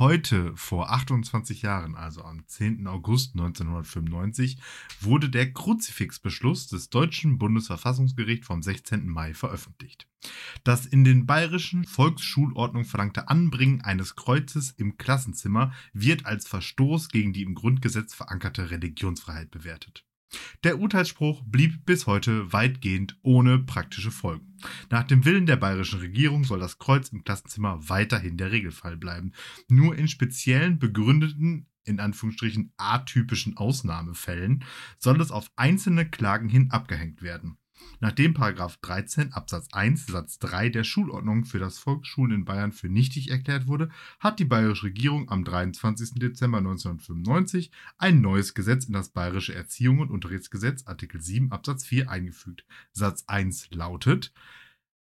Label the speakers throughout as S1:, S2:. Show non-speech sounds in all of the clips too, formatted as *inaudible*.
S1: Heute, vor 28 Jahren, also am 10. August 1995, wurde der Kruzifixbeschluss des Deutschen Bundesverfassungsgerichts vom 16. Mai veröffentlicht. Das in den bayerischen Volksschulordnung verlangte Anbringen eines Kreuzes im Klassenzimmer wird als Verstoß gegen die im Grundgesetz verankerte Religionsfreiheit bewertet. Der Urteilsspruch blieb bis heute weitgehend ohne praktische Folgen. Nach dem Willen der bayerischen Regierung soll das Kreuz im Klassenzimmer weiterhin der Regelfall bleiben. Nur in speziellen begründeten in Anführungsstrichen atypischen Ausnahmefällen soll es auf einzelne Klagen hin abgehängt werden. Nachdem § 13 Absatz 1 Satz 3 der Schulordnung für das Volksschulen in Bayern für nichtig erklärt wurde, hat die bayerische Regierung am 23. Dezember 1995 ein neues Gesetz in das bayerische Erziehung und Unterrichtsgesetz Artikel 7 Absatz 4 eingefügt. Satz 1 lautet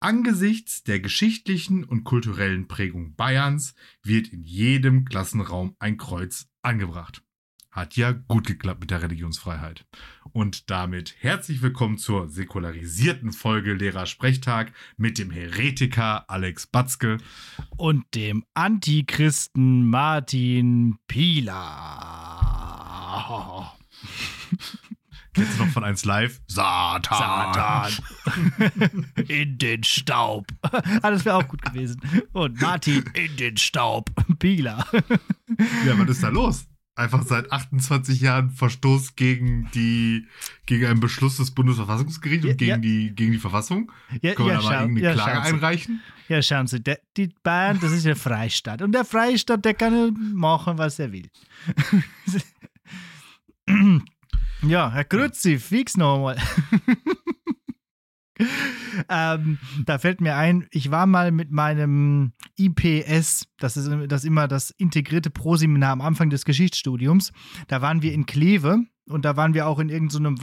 S1: Angesichts der geschichtlichen und kulturellen Prägung Bayerns wird in jedem Klassenraum ein Kreuz angebracht. Hat ja gut geklappt mit der Religionsfreiheit. Und damit herzlich willkommen zur säkularisierten Folge Lehrersprechtag mit dem Heretiker Alex Batzke
S2: und dem Antichristen Martin Pieler. *laughs*
S1: Kennst du noch von 1 Live?
S2: Satan. *laughs* in den Staub. *laughs* Ah, das wäre auch gut gewesen. Und Martin in den Staub. Pieler.
S1: Ja, was ist da los? Einfach seit 28 Jahren Verstoß gegen die gegen einen Beschluss des Bundesverfassungsgerichts ja, und gegen ja. die gegen die Verfassung.
S2: Ja,
S1: Können wir da mal irgendeine Klage einreichen?
S2: Ja, schauen Sie, der, die Bayern, das ist ja Freistaat und der Freistaat, der kann machen, was er will. *laughs* ja, Herr Kruzifix nochmal. *laughs* *laughs* ähm, da fällt mir ein, ich war mal mit meinem IPS, das ist das immer das integrierte Proseminar am Anfang des Geschichtsstudiums. Da waren wir in Kleve und da waren wir auch in irgendeiner,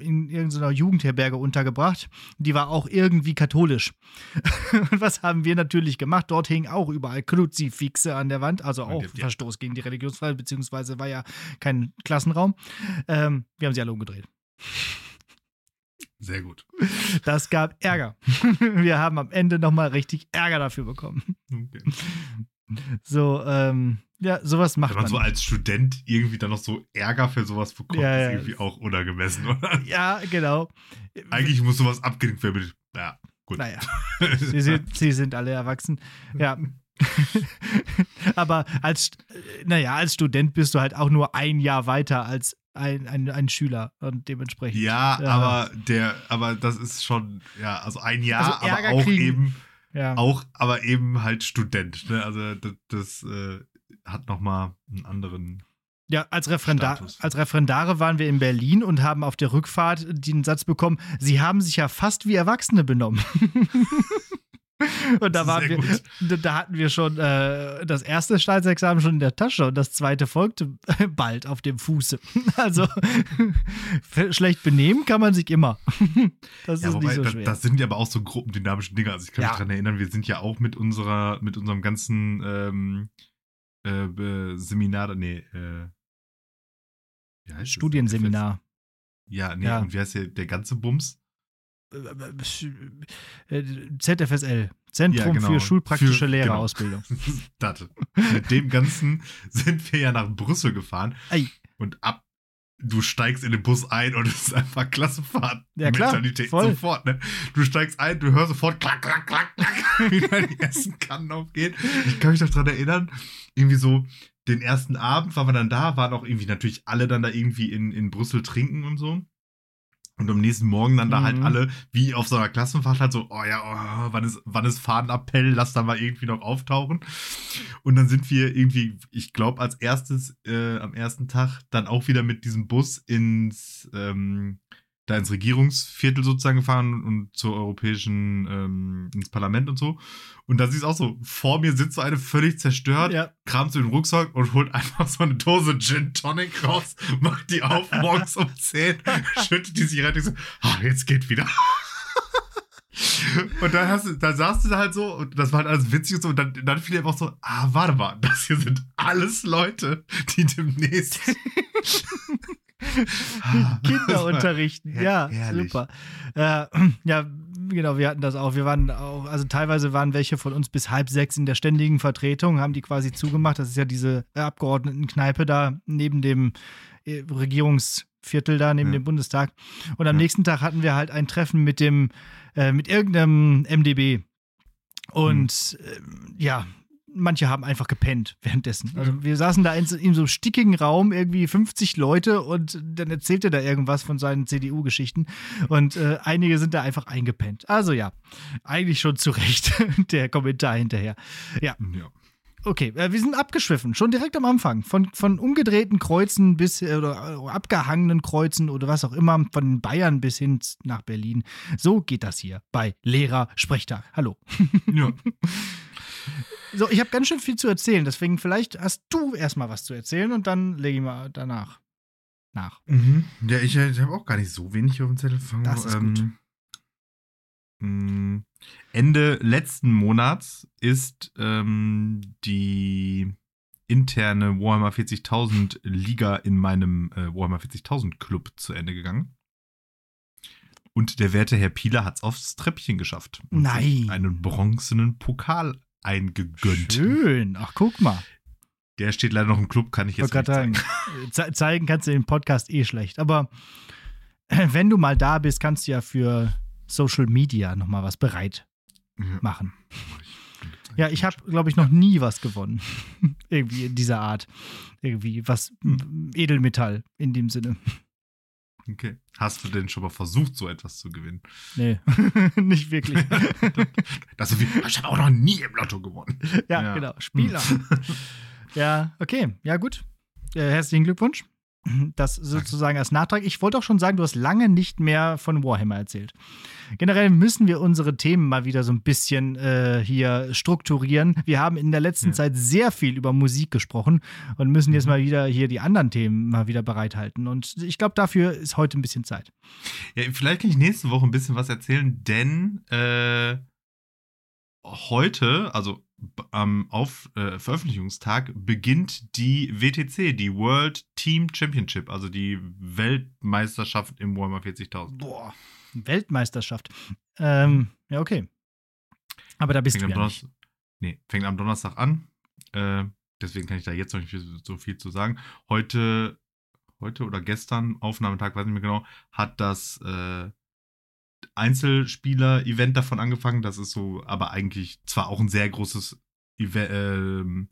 S2: in irgendeiner Jugendherberge untergebracht. Die war auch irgendwie katholisch. *laughs* und was haben wir natürlich gemacht? Dort hingen auch überall Kruzifixe an der Wand, also auch ja. Verstoß gegen die Religionsfreiheit, beziehungsweise war ja kein Klassenraum. Ähm, wir haben sie alle umgedreht.
S1: Sehr gut.
S2: Das gab Ärger. *laughs* Wir haben am Ende nochmal richtig Ärger dafür bekommen. Okay. So, ähm, ja, sowas macht
S1: Wenn man.
S2: man
S1: so als Student irgendwie dann noch so Ärger für sowas bekommt, ja, ist irgendwie auch unangemessen, oder?
S2: Ja, genau.
S1: Eigentlich muss sowas abgedeckt werden. Ja, gut.
S2: Naja. *laughs* sie, sind, sie sind alle erwachsen. Ja. *laughs* Aber als, naja, als Student bist du halt auch nur ein Jahr weiter als ein, ein, ein Schüler und dementsprechend.
S1: Ja, ja, aber der, aber das ist schon, ja, also ein Jahr, also aber auch kriegen, eben, ja. auch, aber eben halt Student, ne? Also das, das äh, hat nochmal einen anderen.
S2: Ja, als, Referendar, als Referendare waren wir in Berlin und haben auf der Rückfahrt den Satz bekommen, sie haben sich ja fast wie Erwachsene benommen. *laughs* *laughs* Und da, waren wir, da hatten wir schon äh, das erste Staatsexamen schon in der Tasche und das zweite folgte *laughs* bald auf dem Fuße. *laughs* Also schlecht benehmen kann man sich immer.
S1: Das ja, ist wobei, nicht so schwer. Das, das, sind ja aber auch so gruppendynamische Dinge. Also ich kann ja. mich daran erinnern, wir sind ja auch mit unserer, mit unserem ganzen ähm, äh, Seminar, nee, äh,
S2: Studienseminar.
S1: Ja, nee, ja. und wie heißt der, der ganze Bums?
S2: ZFSL, Zentrum ja, genau. für schulpraktische für, genau. Lehrerausbildung. *laughs*
S1: Genau. Mit dem Ganzen sind wir ja nach Brüssel gefahren. Ei. Und ab, du steigst in den Bus ein und *laughs* es ist einfach Klassenfahrt.
S2: Ja, klar.
S1: Mentalität voll. sofort, ne? Du steigst ein, du hörst sofort klack, klack, klack, klack, *laughs* wie die ersten Kannen aufgehen. Ich kann mich noch daran erinnern, irgendwie so, den ersten Abend waren wir dann da, waren auch irgendwie natürlich alle dann da irgendwie in, in Brüssel trinken und so. Und am nächsten Morgen dann da halt mhm. alle, wie auf so einer Klassenfahrt, halt so, oh ja, oh, wann ist, wann ist Fahnenappell, lass da mal irgendwie noch auftauchen. Und dann sind wir irgendwie, ich glaube, als erstes äh, am ersten Tag dann auch wieder mit diesem Bus ins, ähm, da ins Regierungsviertel sozusagen gefahren und zur europäischen, ähm, ins Parlament und so. Und da siehst du auch so, vor mir sitzt so eine völlig zerstört, ja. kramt so den Rucksack und holt einfach so eine Dose Gin Tonic raus, macht die auf *laughs* morgens um 10, schüttet die sich rein und so, ah, jetzt geht wieder. *laughs* Und dann, hast du, dann saßt du da halt so und das war halt alles witzig und so. Und dann, dann fiel dir einfach so, ah, warte mal, das hier sind alles Leute, die demnächst *laughs* *laughs*
S2: Kinder unterrichten. Ja, ja super. Äh, *clears throat* ja, genau, wir hatten das auch. Wir waren auch, also teilweise waren welche von uns bis halb sechs in der ständigen Vertretung, haben die quasi zugemacht. Das ist ja diese Abgeordnetenkneipe da neben dem äh, Regierungsviertel da, neben
S1: Ja.
S2: dem Bundestag. Und am
S1: Ja.
S2: nächsten Tag hatten wir halt ein Treffen mit dem, äh, mit irgendeinem MDB. Und ähm, ja, manche haben einfach gepennt währenddessen. Also wir saßen da in, so- in so einem stickigen Raum, irgendwie 50 Leute und dann erzählte da irgendwas von seinen CDU-Geschichten und äh, einige sind da einfach eingepennt. Also ja, eigentlich schon zu Recht *laughs* der Kommentar hinterher. Ja,
S1: Ja.
S2: okay, äh, wir sind abgeschwiffen, schon direkt am Anfang. Von, von umgedrehten Kreuzen bis, äh, oder äh, abgehangenen Kreuzen oder was auch immer, von Bayern bis hin nach Berlin. So geht das hier bei Lehrer-Sprechtag. Hallo.
S1: ja. *laughs*
S2: So, ich habe ganz schön viel zu erzählen, deswegen vielleicht hast du erstmal was zu erzählen und dann lege ich mal danach nach.
S1: Mhm. Ja, ich, ich habe auch gar nicht so wenig auf dem Zettel.
S2: Das ist gut.
S1: mh, Ende letzten Monats ist ähm, die interne Warhammer 40.000 Liga in meinem äh, Warhammer 40.000 Club zu Ende gegangen. Und der werte Herr Pieler hat es aufs Treppchen geschafft. und
S2: Nein.
S1: Einen bronzenen Pokal eingegönnt.
S2: Schön. Ach, guck mal.
S1: Der steht leider noch im Club, kann ich jetzt nicht zeigen.
S2: sagen, ze zeigen kannst du im Podcast eh schlecht. Aber äh, wenn du mal da bist, kannst du ja für Social Media nochmal was bereit machen. Ja, ich habe, glaube ich, noch nie was gewonnen. *laughs* Irgendwie in dieser Art. Irgendwie was Edelmetall in dem Sinne.
S1: Okay. Hast du denn schon mal versucht, so etwas zu gewinnen?
S2: Nee, *laughs* nicht wirklich. *laughs*
S1: Das ich habe auch noch nie im Lotto gewonnen.
S2: Ja,
S1: Ja.
S2: genau. Spieler. ja, okay. Ja, gut. Äh, herzlichen Glückwunsch. *laughs* Das sozusagen als Nachtrag. Ich wollte auch schon sagen, du hast lange nicht mehr von Warhammer erzählt. Generell müssen wir unsere Themen mal wieder so ein bisschen äh, hier strukturieren. Wir haben in der letzten
S1: Ja.
S2: Zeit sehr viel über Musik gesprochen und müssen jetzt
S1: Mhm.
S2: mal wieder hier die anderen Themen mal wieder bereithalten. Und ich glaube, dafür ist heute ein bisschen Zeit.
S1: Ja, vielleicht kann ich nächste Woche ein bisschen was erzählen, denn äh, heute, also am auf, äh, Veröffentlichungstag, beginnt die WTC, die World Team Championship, also die Weltmeisterschaft im Warhammer 40.000.
S2: Boah, Weltmeisterschaft. Ähm, ja, okay. Aber da bist
S1: Fängt
S2: du
S1: am,
S2: ja nicht.
S1: Donnerstag, nee, fängt am Donnerstag an. Äh, deswegen kann ich da jetzt noch nicht so viel zu sagen. Heute, heute oder gestern, Aufnahmetag, weiß nicht mehr genau, hat das äh, Einzelspieler-Event davon angefangen. Das ist so, aber eigentlich zwar auch ein sehr großes Event, ähm,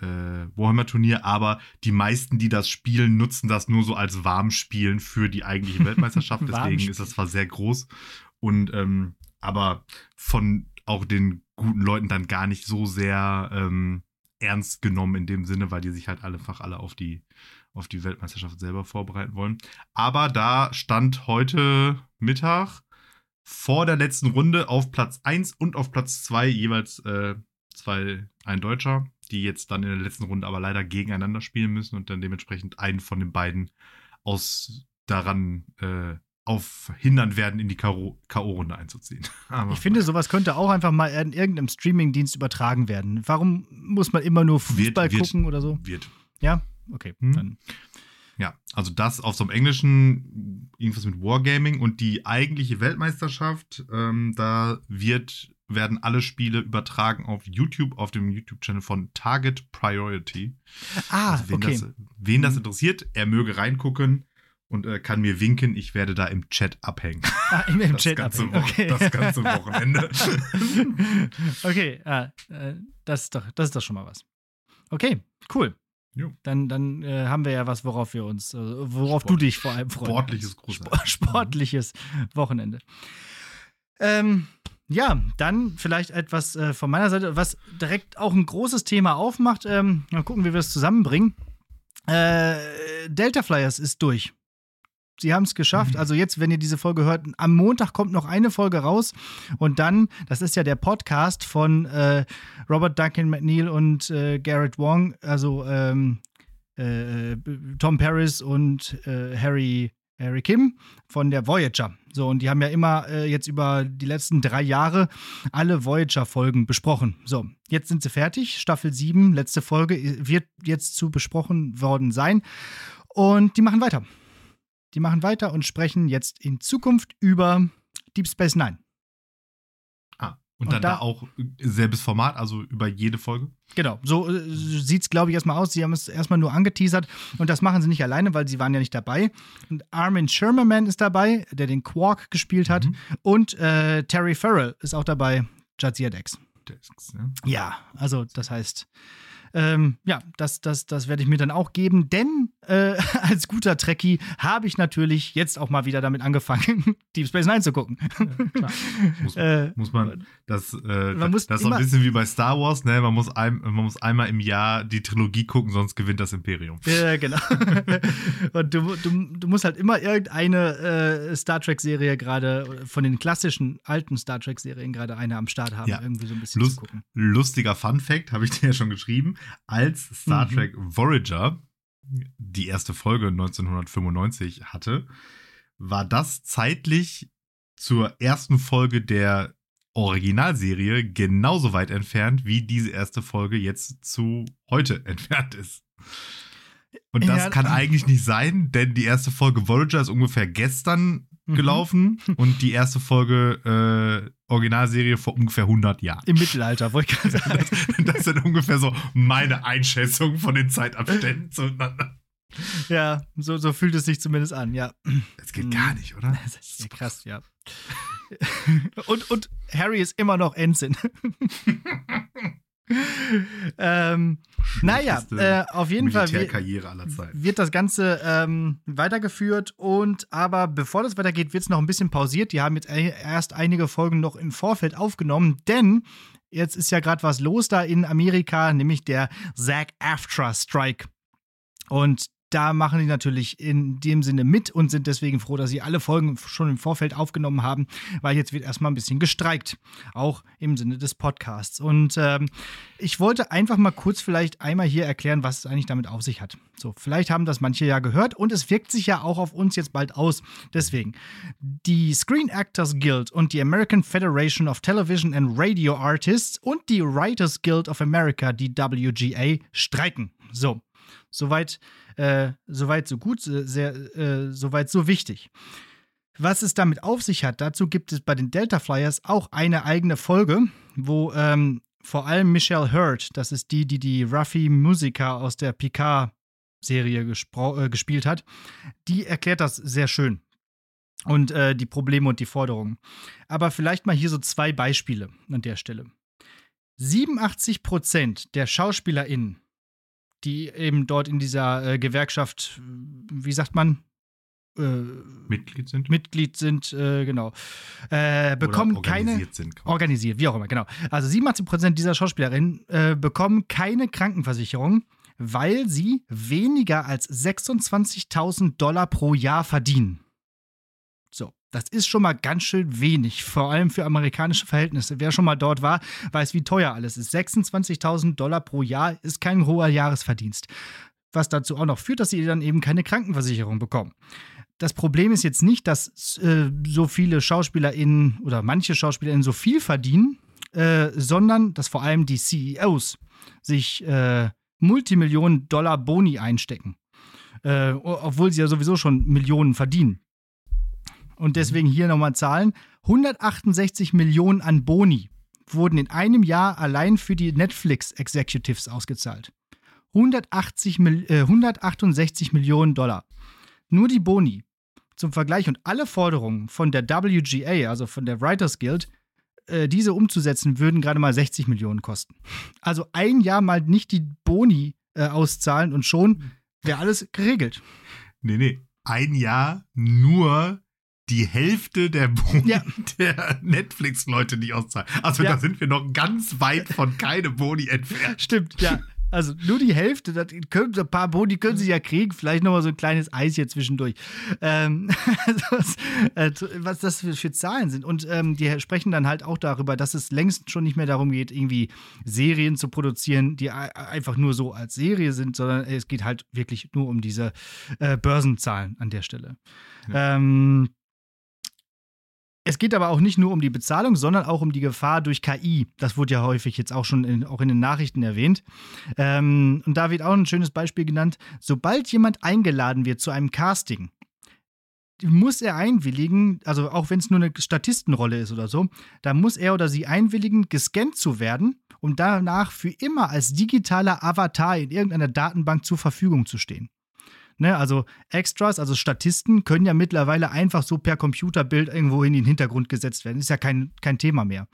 S1: äh, Warhammer-Turnier, aber die meisten, die das spielen, nutzen das nur so als Warmspielen für die eigentliche Weltmeisterschaft. *laughs* Deswegen ist das zwar sehr groß und ähm, aber von auch den guten Leuten dann gar nicht so sehr ähm, ernst genommen in dem Sinne, weil die sich halt einfach alle auf die auf die Weltmeisterschaft selber vorbereiten wollen. Aber da stand heute Mittag vor der letzten Runde auf Platz 1 und auf Platz 2 jeweils äh, zwei, ein Deutscher, die jetzt dann in der letzten Runde aber leider gegeneinander spielen müssen und dann dementsprechend einen von den beiden aus daran äh, aufhindern werden, in die K.O.-Runde einzuziehen. *laughs* Aber
S2: Ich finde, sowas könnte auch einfach mal in irgendeinem Streamingdienst übertragen werden. Warum muss man immer nur Fußball
S1: wird.
S2: gucken oder so?
S1: wird.
S2: Ja, okay.
S1: Hm?
S2: Dann.
S1: Ja, also das auf so einem englischen, irgendwas mit Wargaming und die eigentliche Weltmeisterschaft, ähm, da wird, werden alle Spiele übertragen auf YouTube, auf dem YouTube-Channel von Target Priority.
S2: Ah,
S1: Also wen,
S2: okay.
S1: das, wen das
S2: Mhm.
S1: interessiert, er möge reingucken und äh, kann mir winken. Ich werde da im Chat abhängen. *laughs*
S2: Ah, im, im Chat abhängen.
S1: Wo-
S2: okay.
S1: das ganze Wochenende. *laughs*
S2: okay, ah, äh, das, ist doch, das ist doch schon mal was. Okay, cool.
S1: Jo.
S2: Dann, dann äh, haben wir ja was, worauf wir uns, äh, worauf du
S1: Sport-
S2: dich vor allem freust.
S1: Sportliches.
S2: Sport, sportliches Wochenende. Ähm, ja, dann vielleicht etwas äh, von meiner Seite, was direkt auch ein großes Thema aufmacht. Ähm, mal gucken, wie wir es zusammenbringen. Äh, Delta Flyers ist durch. Sie haben es geschafft.
S1: Mhm.
S2: Also jetzt, wenn ihr diese Folge hört, am Montag kommt noch eine Folge raus und dann, das ist ja der Podcast von äh, Robert Duncan McNeil und äh, Garrett Wong, also ähm, äh, Tom Paris und äh, Harry, Harry Kim von der Voyager. So, und die haben ja immer äh, jetzt über die letzten drei Jahre alle Voyager-Folgen besprochen. So, jetzt sind sie fertig. Staffel 7, letzte Folge, wird jetzt zu besprochen worden sein. Und die machen weiter. Die machen weiter und sprechen jetzt in Zukunft über Deep Space Nine.
S1: Und,
S2: Und
S1: dann
S2: da-
S1: da auch selbes Format, also über jede Folge.
S2: Genau, so äh, sieht es, glaube ich, erstmal aus. Sie haben es erstmal nur angeteasert und das machen sie nicht alleine, weil sie waren ja nicht dabei. Und Armin Shermerman ist dabei, der den Quark gespielt hat.
S1: Mhm.
S2: Und äh, Terry Farrell ist auch dabei, Jadzia Dex.
S1: Desks, ne?
S2: Ja, also das heißt, ähm, ja, das, das, das werde ich mir dann auch geben, denn äh, *laughs* als guter Trekkie habe ich natürlich jetzt auch mal wieder damit angefangen, *laughs* Deep Space Nine zu gucken.
S1: Muss, *laughs*
S2: äh,
S1: muss man, das, äh,
S2: Man muss
S1: das ist so ein bisschen wie bei Star Wars, ne? Man muss, ein, man muss einmal im Jahr die Trilogie gucken, sonst gewinnt das Imperium.
S2: Ja, genau. Und du, du, du musst halt immer irgendeine äh, Star Trek-Serie gerade, von den klassischen alten Star Trek-Serien gerade eine am Start haben,
S1: Ja.
S2: irgendwie so ein bisschen
S1: Lust-
S2: zu gucken.
S1: Lustiger Fun Fact, habe ich dir ja schon geschrieben. Als Star
S2: Mhm.
S1: Trek Voyager die erste Folge 1995 hatte, war das zeitlich zur ersten Folge der Originalserie genauso weit entfernt, wie diese erste Folge jetzt zu heute *laughs* entfernt ist. Und das
S2: Ja.
S1: kann eigentlich nicht sein, denn die erste Folge Voyager ist ungefähr gestern
S2: Mhm.
S1: gelaufen und die erste Folge äh, Originalserie vor ungefähr 100 Jahren.
S2: Im Mittelalter, wollte ich gerade *laughs* sagen.
S1: Das sind ungefähr so meine Einschätzungen von den Zeitabständen zueinander.
S2: ja, so, so fühlt es sich zumindest an, ja.
S1: Das geht
S2: Mhm.
S1: gar nicht, oder? *laughs*
S2: Das ist ja krass, ja. und, und Harry ist immer noch Ensign. *laughs* *laughs* ähm, naja, äh, auf jeden Fall. wird das Ganze ähm, weitergeführt und aber bevor das weitergeht, wird es noch ein bisschen pausiert. Die haben jetzt e- erst einige Folgen noch im Vorfeld aufgenommen, denn jetzt ist ja gerade was los da in Amerika, nämlich der SAG-AFTRA-Strike. Und da machen die natürlich in dem Sinne mit und sind deswegen froh, dass sie alle Folgen schon im Vorfeld aufgenommen haben, weil jetzt wird erstmal ein bisschen gestreikt, auch im Sinne des Podcasts. Und ähm, ich wollte einfach mal kurz vielleicht einmal hier erklären, was es eigentlich damit auf sich hat. So, vielleicht haben das manche ja gehört und es wirkt sich ja auch auf uns jetzt bald aus. Deswegen, die Screen Actors Guild und die American Federation of Television and Radio Artists und die Writers Guild of America, die WGA, streiken. So, soweit, äh, soweit so gut, äh, sehr, äh, soweit so wichtig. Was es damit auf sich hat, dazu gibt es bei den Delta Flyers auch eine eigene Folge, wo ähm, vor allem Michelle Hurd, das ist die, die die Ruffy Musiker aus der Picard-Serie äh, gespielt hat, die erklärt das sehr schön. Und äh, die Probleme und die Forderungen. Aber vielleicht mal hier so zwei Beispiele an der Stelle. 87 Prozent der SchauspielerInnen, die eben dort in dieser äh, Gewerkschaft, wie sagt man, äh,
S1: Mitglied sind?
S2: Mitglied sind, äh, genau, äh, bekommen
S1: Oder
S2: keine
S1: organisiert sind.
S2: organisiert, wie auch immer, genau. Also 87% dieser Schauspielerinnen äh, bekommen keine Krankenversicherung, weil sie weniger als 26.000 Dollar pro Jahr verdienen. Das ist schon mal ganz schön wenig, vor allem für amerikanische Verhältnisse. Wer schon mal dort war, weiß, wie teuer alles ist. 26.000 Dollar pro Jahr ist kein hoher Jahresverdienst. Was dazu auch noch führt, dass sie dann eben keine Krankenversicherung bekommen. Das Problem ist jetzt nicht, dass äh, so viele SchauspielerInnen oder manche SchauspielerInnen so viel verdienen, äh, sondern dass vor allem die CEOs sich äh, Multimillionen Dollar Boni einstecken. Äh, obwohl sie ja sowieso schon Millionen verdienen. Und deswegen hier nochmal Zahlen. 168 Millionen an Boni wurden in einem Jahr allein für die Netflix-Executives ausgezahlt. 180 Mil äh, 168 Millionen Dollar. Nur die Boni. Zum Vergleich und alle Forderungen von der WGA, also von der Writers Guild, äh, diese umzusetzen, würden gerade mal 60 Millionen kosten. Also ein Jahr mal nicht die Boni äh, auszahlen und schon wäre alles geregelt.
S1: Nee, nee. Ein Jahr nur die Hälfte der Boni
S2: Ja.
S1: der Netflix-Leute, die auszahlen. Also
S2: Ja.
S1: da sind wir noch ganz weit von keine Boni entfernt.
S2: Stimmt, ja. Also nur die Hälfte, das können, ein paar Boni können sie ja kriegen, vielleicht nochmal so ein kleines Eis hier zwischendurch. Ähm, *laughs* was, äh, was das für, für Zahlen sind. Und ähm, die sprechen dann halt auch darüber, dass es längst schon nicht mehr darum geht, irgendwie Serien zu produzieren, die ei- einfach nur so als Serie sind, sondern es geht halt wirklich nur um diese äh, Börsenzahlen an der Stelle. Ähm, es geht aber auch nicht nur um die Bezahlung, sondern auch um die Gefahr durch KI. Das wurde ja häufig jetzt auch schon in, auch in den Nachrichten erwähnt. Ähm, und da wird auch ein schönes Beispiel genannt. Sobald jemand eingeladen wird zu einem Casting, muss er einwilligen, also auch wenn es nur eine Statistenrolle ist oder so, da muss er oder sie einwilligen, gescannt zu werden, um danach für immer als digitaler Avatar in irgendeiner Datenbank zur Verfügung zu stehen. Ne, also Extras, also Statisten, können ja mittlerweile einfach so per Computerbild irgendwo in den Hintergrund gesetzt werden. Ist ja kein, kein Thema mehr.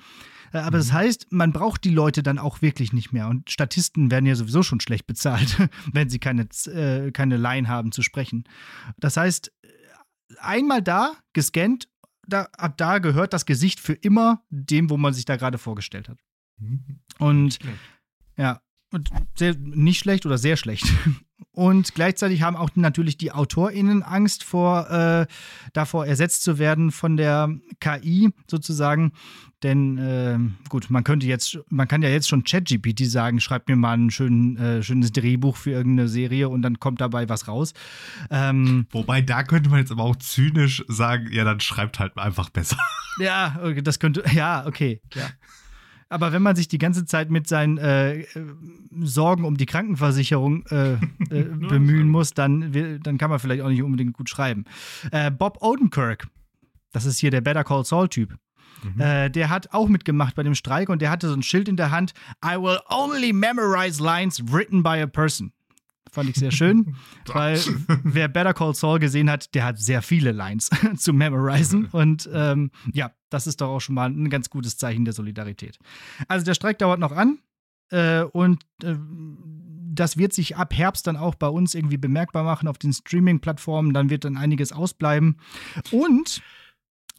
S2: Äh, aber mhm. das heißt, man braucht die Leute dann auch wirklich nicht mehr. Und Statisten werden ja sowieso schon schlecht bezahlt, *laughs* wenn sie keine, äh, keine Line haben zu sprechen. Das heißt, einmal da, gescannt, da, ab da gehört das Gesicht für immer dem, wo man sich da gerade vorgestellt hat. Mhm. Und ja, und sehr, nicht schlecht oder sehr schlecht. *laughs* Und gleichzeitig haben auch natürlich die AutorInnen Angst vor, äh, davor ersetzt zu werden von der KI sozusagen. Denn äh, gut, man könnte jetzt, man kann ja jetzt schon ChatGPT sagen, schreib mir mal ein schön, äh, schönes Drehbuch für irgendeine Serie und dann kommt dabei was raus.
S1: Ähm, Wobei, da könnte man jetzt aber auch zynisch sagen, ja, dann schreibt halt einfach besser.
S2: Ja, das könnte, ja, okay, ja. Aber wenn man sich die ganze Zeit mit seinen äh, Sorgen um die Krankenversicherung äh, äh, *laughs* bemühen muss, dann, dann kann man vielleicht auch nicht unbedingt gut schreiben. Äh, Bob Odenkirk, das ist hier der Better Call Saul-Typ. Mhm. Äh, der hat auch mitgemacht bei dem Streik und der hatte so ein Schild in der Hand: I will only memorize lines written by a person. Fand ich sehr schön, *laughs* weil wer Better Call Saul gesehen hat, der hat sehr viele Lines *laughs* zu memorisen. Und ähm, ja, das ist doch auch schon mal ein ganz gutes Zeichen der Solidarität. Also der Streik dauert noch an äh, und äh, das wird sich ab Herbst dann auch bei uns irgendwie bemerkbar machen auf den Streaming-Plattformen. Dann wird dann einiges ausbleiben. Und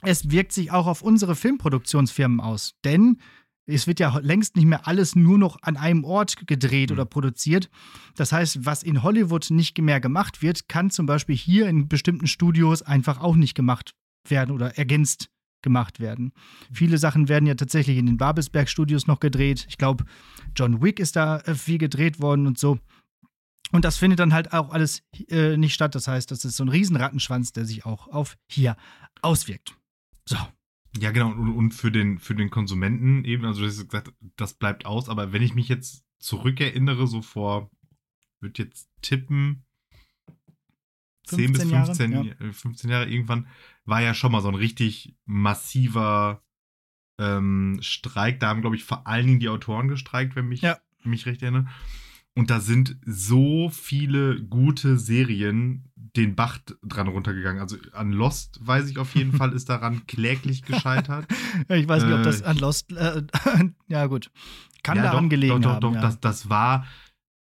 S2: es wirkt sich auch auf unsere Filmproduktionsfirmen aus. Denn es wird ja längst nicht mehr alles nur noch an einem Ort gedreht mhm. oder produziert. Das heißt, was in Hollywood nicht mehr gemacht wird, kann zum Beispiel hier in bestimmten Studios einfach auch nicht gemacht werden oder ergänzt gemacht werden. Viele Sachen werden ja tatsächlich in den Babelsberg-Studios noch gedreht. Ich glaube, John Wick ist da äh, viel gedreht worden und so. Und das findet dann halt auch alles äh, nicht statt. Das heißt, das ist so ein Riesenrattenschwanz, der sich auch auf hier auswirkt. So.
S1: Ja, genau. Und, und, für, den, für den Konsumenten eben, also du hast gesagt, das bleibt aus. Aber wenn ich mich jetzt zurückerinnere, so vor, würde jetzt tippen, 10 bis 15 Jahre, ja. 15 Jahre irgendwann, war ja schon mal so ein richtig massiver ähm, Streik. Da haben, glaube ich, vor allen Dingen die Autoren gestreikt, wenn mich, ja. mich recht erinnere. Und da sind so viele gute Serien den Bach dran runtergegangen. Also an Lost weiß ich auf jeden *laughs* Fall, ist daran kläglich gescheitert. *laughs*
S2: ich weiß nicht, ob das äh, an Lost. Äh, *laughs* ja, gut. Kann ja, daran doch, gelegen
S1: doch,
S2: haben.
S1: Doch, doch,
S2: ja.
S1: das, das war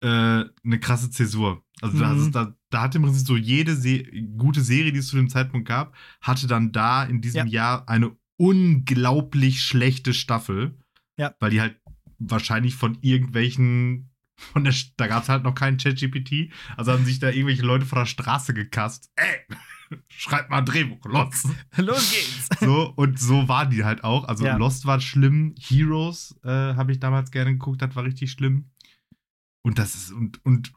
S1: äh, eine krasse Zäsur. Also mhm. da, da hat im Prinzip so jede Se gute Serie, die es zu dem Zeitpunkt gab, hatte dann da in diesem ja. Jahr eine unglaublich schlechte Staffel. Ja. Weil die halt wahrscheinlich von irgendwelchen von der, da gab es halt noch keinen ChatGPT. Also haben sich da irgendwelche Leute von der Straße gekasst. Ey, *laughs* schreibt mal ein Drehbuch, los.
S2: Los geht's. *laughs*
S1: So, und so waren die halt auch. Also ja. Lost war schlimm. Heroes äh, habe ich damals gerne geguckt, das war richtig schlimm. Und das ist, und, und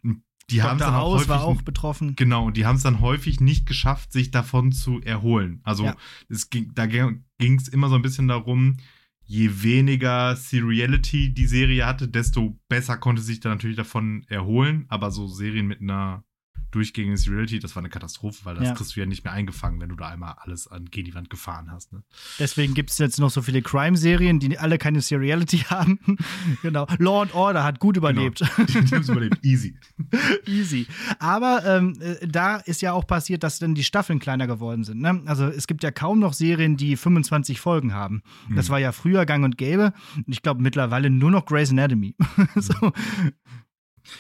S1: die haben es dann auch häufig,
S2: war auch betroffen.
S1: Genau, und die haben es dann häufig nicht geschafft, sich davon zu erholen. Also ja. es ging, da ging es immer so ein bisschen darum, je weniger Seriality die Serie hatte, desto besser konnte sich dann natürlich davon erholen. Aber so Serien mit einer durchgängigen Seriality, das war eine Katastrophe, weil das ja. kriegst du ja nicht mehr eingefangen, wenn du da einmal alles an gegen die Wand gefahren hast. Ne?
S2: Deswegen gibt es jetzt noch so viele Crime-Serien, die alle keine Seriality *laughs* haben. genau. Law and Order hat gut überlebt.
S1: Genau. *laughs* Die haben überlebt. Easy. *laughs*
S2: Easy. Aber ähm, äh, da ist ja auch passiert, dass dann die Staffeln kleiner geworden sind. Ne? Also es gibt ja kaum noch Serien, die 25 Folgen haben. Mhm. Das war ja früher gang und gäbe. Und ich glaube mittlerweile nur noch Grey's Anatomy. so.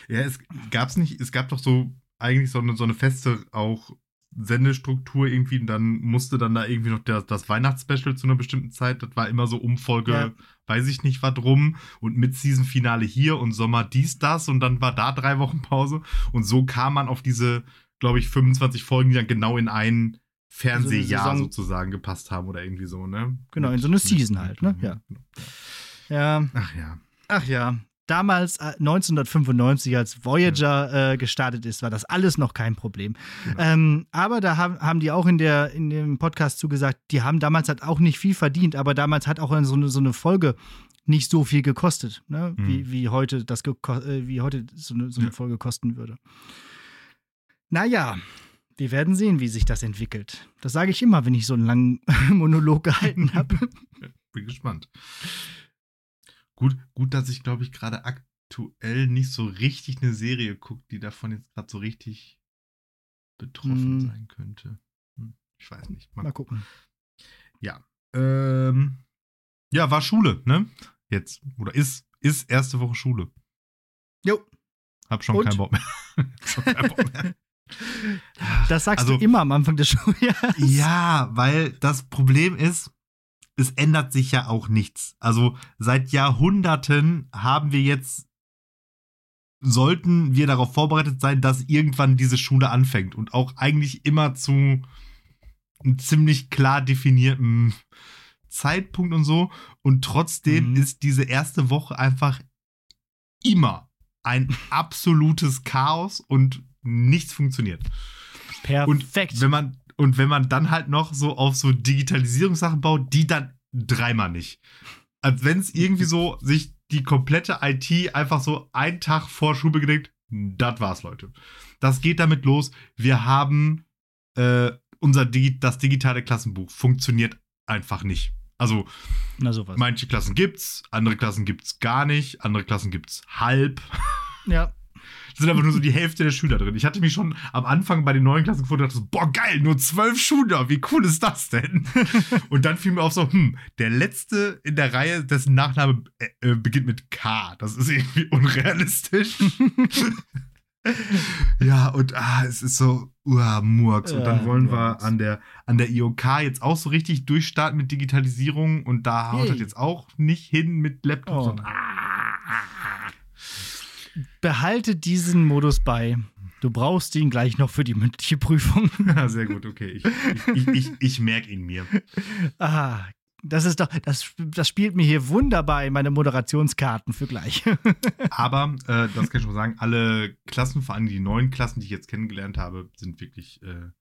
S1: Ja, es gab's nicht, es gab doch so eigentlich so eine, so eine feste auch Sendestruktur irgendwie und dann musste dann da irgendwie noch der, das Weihnachtsspecial zu einer bestimmten Zeit, das war immer so Umfolge, ja. weiß ich nicht was drum und mit Season-Finale hier und Sommer dies, das und dann war da drei Wochen Pause und so kam man auf diese, glaube ich, 25 Folgen, die dann genau in ein Fernsehjahr so sozusagen gepasst haben oder irgendwie so, ne?
S2: Genau, in so eine Season halt, ne? Ja.
S1: Ja. Ach ja.
S2: Ach ja damals 1995, äh, als Voyager äh, gestartet ist, war das alles noch kein Problem. Genau. Ähm, aber da haben, haben die auch in, der, in dem Podcast zugesagt, die haben damals halt auch nicht viel verdient, aber damals hat auch so eine, so eine Folge nicht so viel gekostet, ne? mhm. wie, wie heute das äh, wie heute so eine, so eine. Folge kosten würde. Naja, Wir werden sehen, wie sich das entwickelt. Das sage ich immer, wenn ich so einen langen *laughs* Monolog gehalten *laughs* habe.
S1: Bin gespannt. Gut, gut, dass ich, glaube ich, gerade aktuell nicht so richtig eine Serie gucke, die davon jetzt gerade so richtig betroffen
S2: Hm.
S1: sein könnte. Hm, ich weiß nicht. Mal
S2: Mal gucken.
S1: Ja. Ähm, ja, war Schule, ne? Jetzt. Oder ist, ist erste Woche Schule.
S2: Jo.
S1: Hab schon
S2: Und?
S1: keinen Bock mehr. *laughs* Hab schon keinen Bock mehr.
S2: Das sagst
S1: Also-
S2: du immer am Anfang des Schuljahres.
S1: Ja, weil das Problem ist, es ändert sich ja auch nichts. Also seit Jahrhunderten haben wir jetzt, sollten wir darauf vorbereitet sein, dass irgendwann diese Schule anfängt und auch eigentlich immer zu einem ziemlich klar definierten Zeitpunkt und so. Und trotzdem
S2: Mhm.
S1: ist diese erste Woche einfach immer ein absolutes Chaos und nichts funktioniert.
S2: Perfekt.
S1: Und wenn man, und wenn man dann halt noch so auf so Digitalisierungssachen baut, die dann dreimal nicht. Als wenn es irgendwie so sich die komplette IT einfach so einen Tag vor Schule gedenkt, das war's, Leute. Das geht damit los. Wir haben äh, unser Digi das digitale Klassenbuch funktioniert einfach nicht. Also manche Klassen gibt's, andere Klassen gibt's gar nicht, andere Klassen gibt's halb.
S2: ja.
S1: Es sind aber nur so die Hälfte der Schüler drin. Ich hatte mich schon am Anfang bei den neuen Klassen gefunden und dachte so, boah, geil, nur zwölf Schüler, wie cool ist das denn? *laughs* und dann fiel mir auf so, hm, der letzte in der Reihe, dessen Nachname äh, äh, beginnt mit K. Das ist irgendwie unrealistisch. *laughs* ja, und ah, es ist so, uah, Murks. Und dann wollen wir an der, an der IOK jetzt auch so richtig durchstarten mit Digitalisierung und da haut das jetzt auch nicht hin mit Laptops
S2: Oh.
S1: und ah,
S2: Behalte diesen Modus bei. Du brauchst ihn gleich noch für die mündliche Prüfung.
S1: Ja, *laughs* sehr gut, okay. Ich, ich, ich, ich, merke ihn mir.
S2: ah, das ist doch, das, das spielt mir hier wunderbar in meine Moderationskarten für gleich. *laughs*
S1: Aber, äh, das kann ich schon sagen, alle Klassen, vor allem die neuen Klassen, die ich jetzt kennengelernt habe, sind wirklich äh,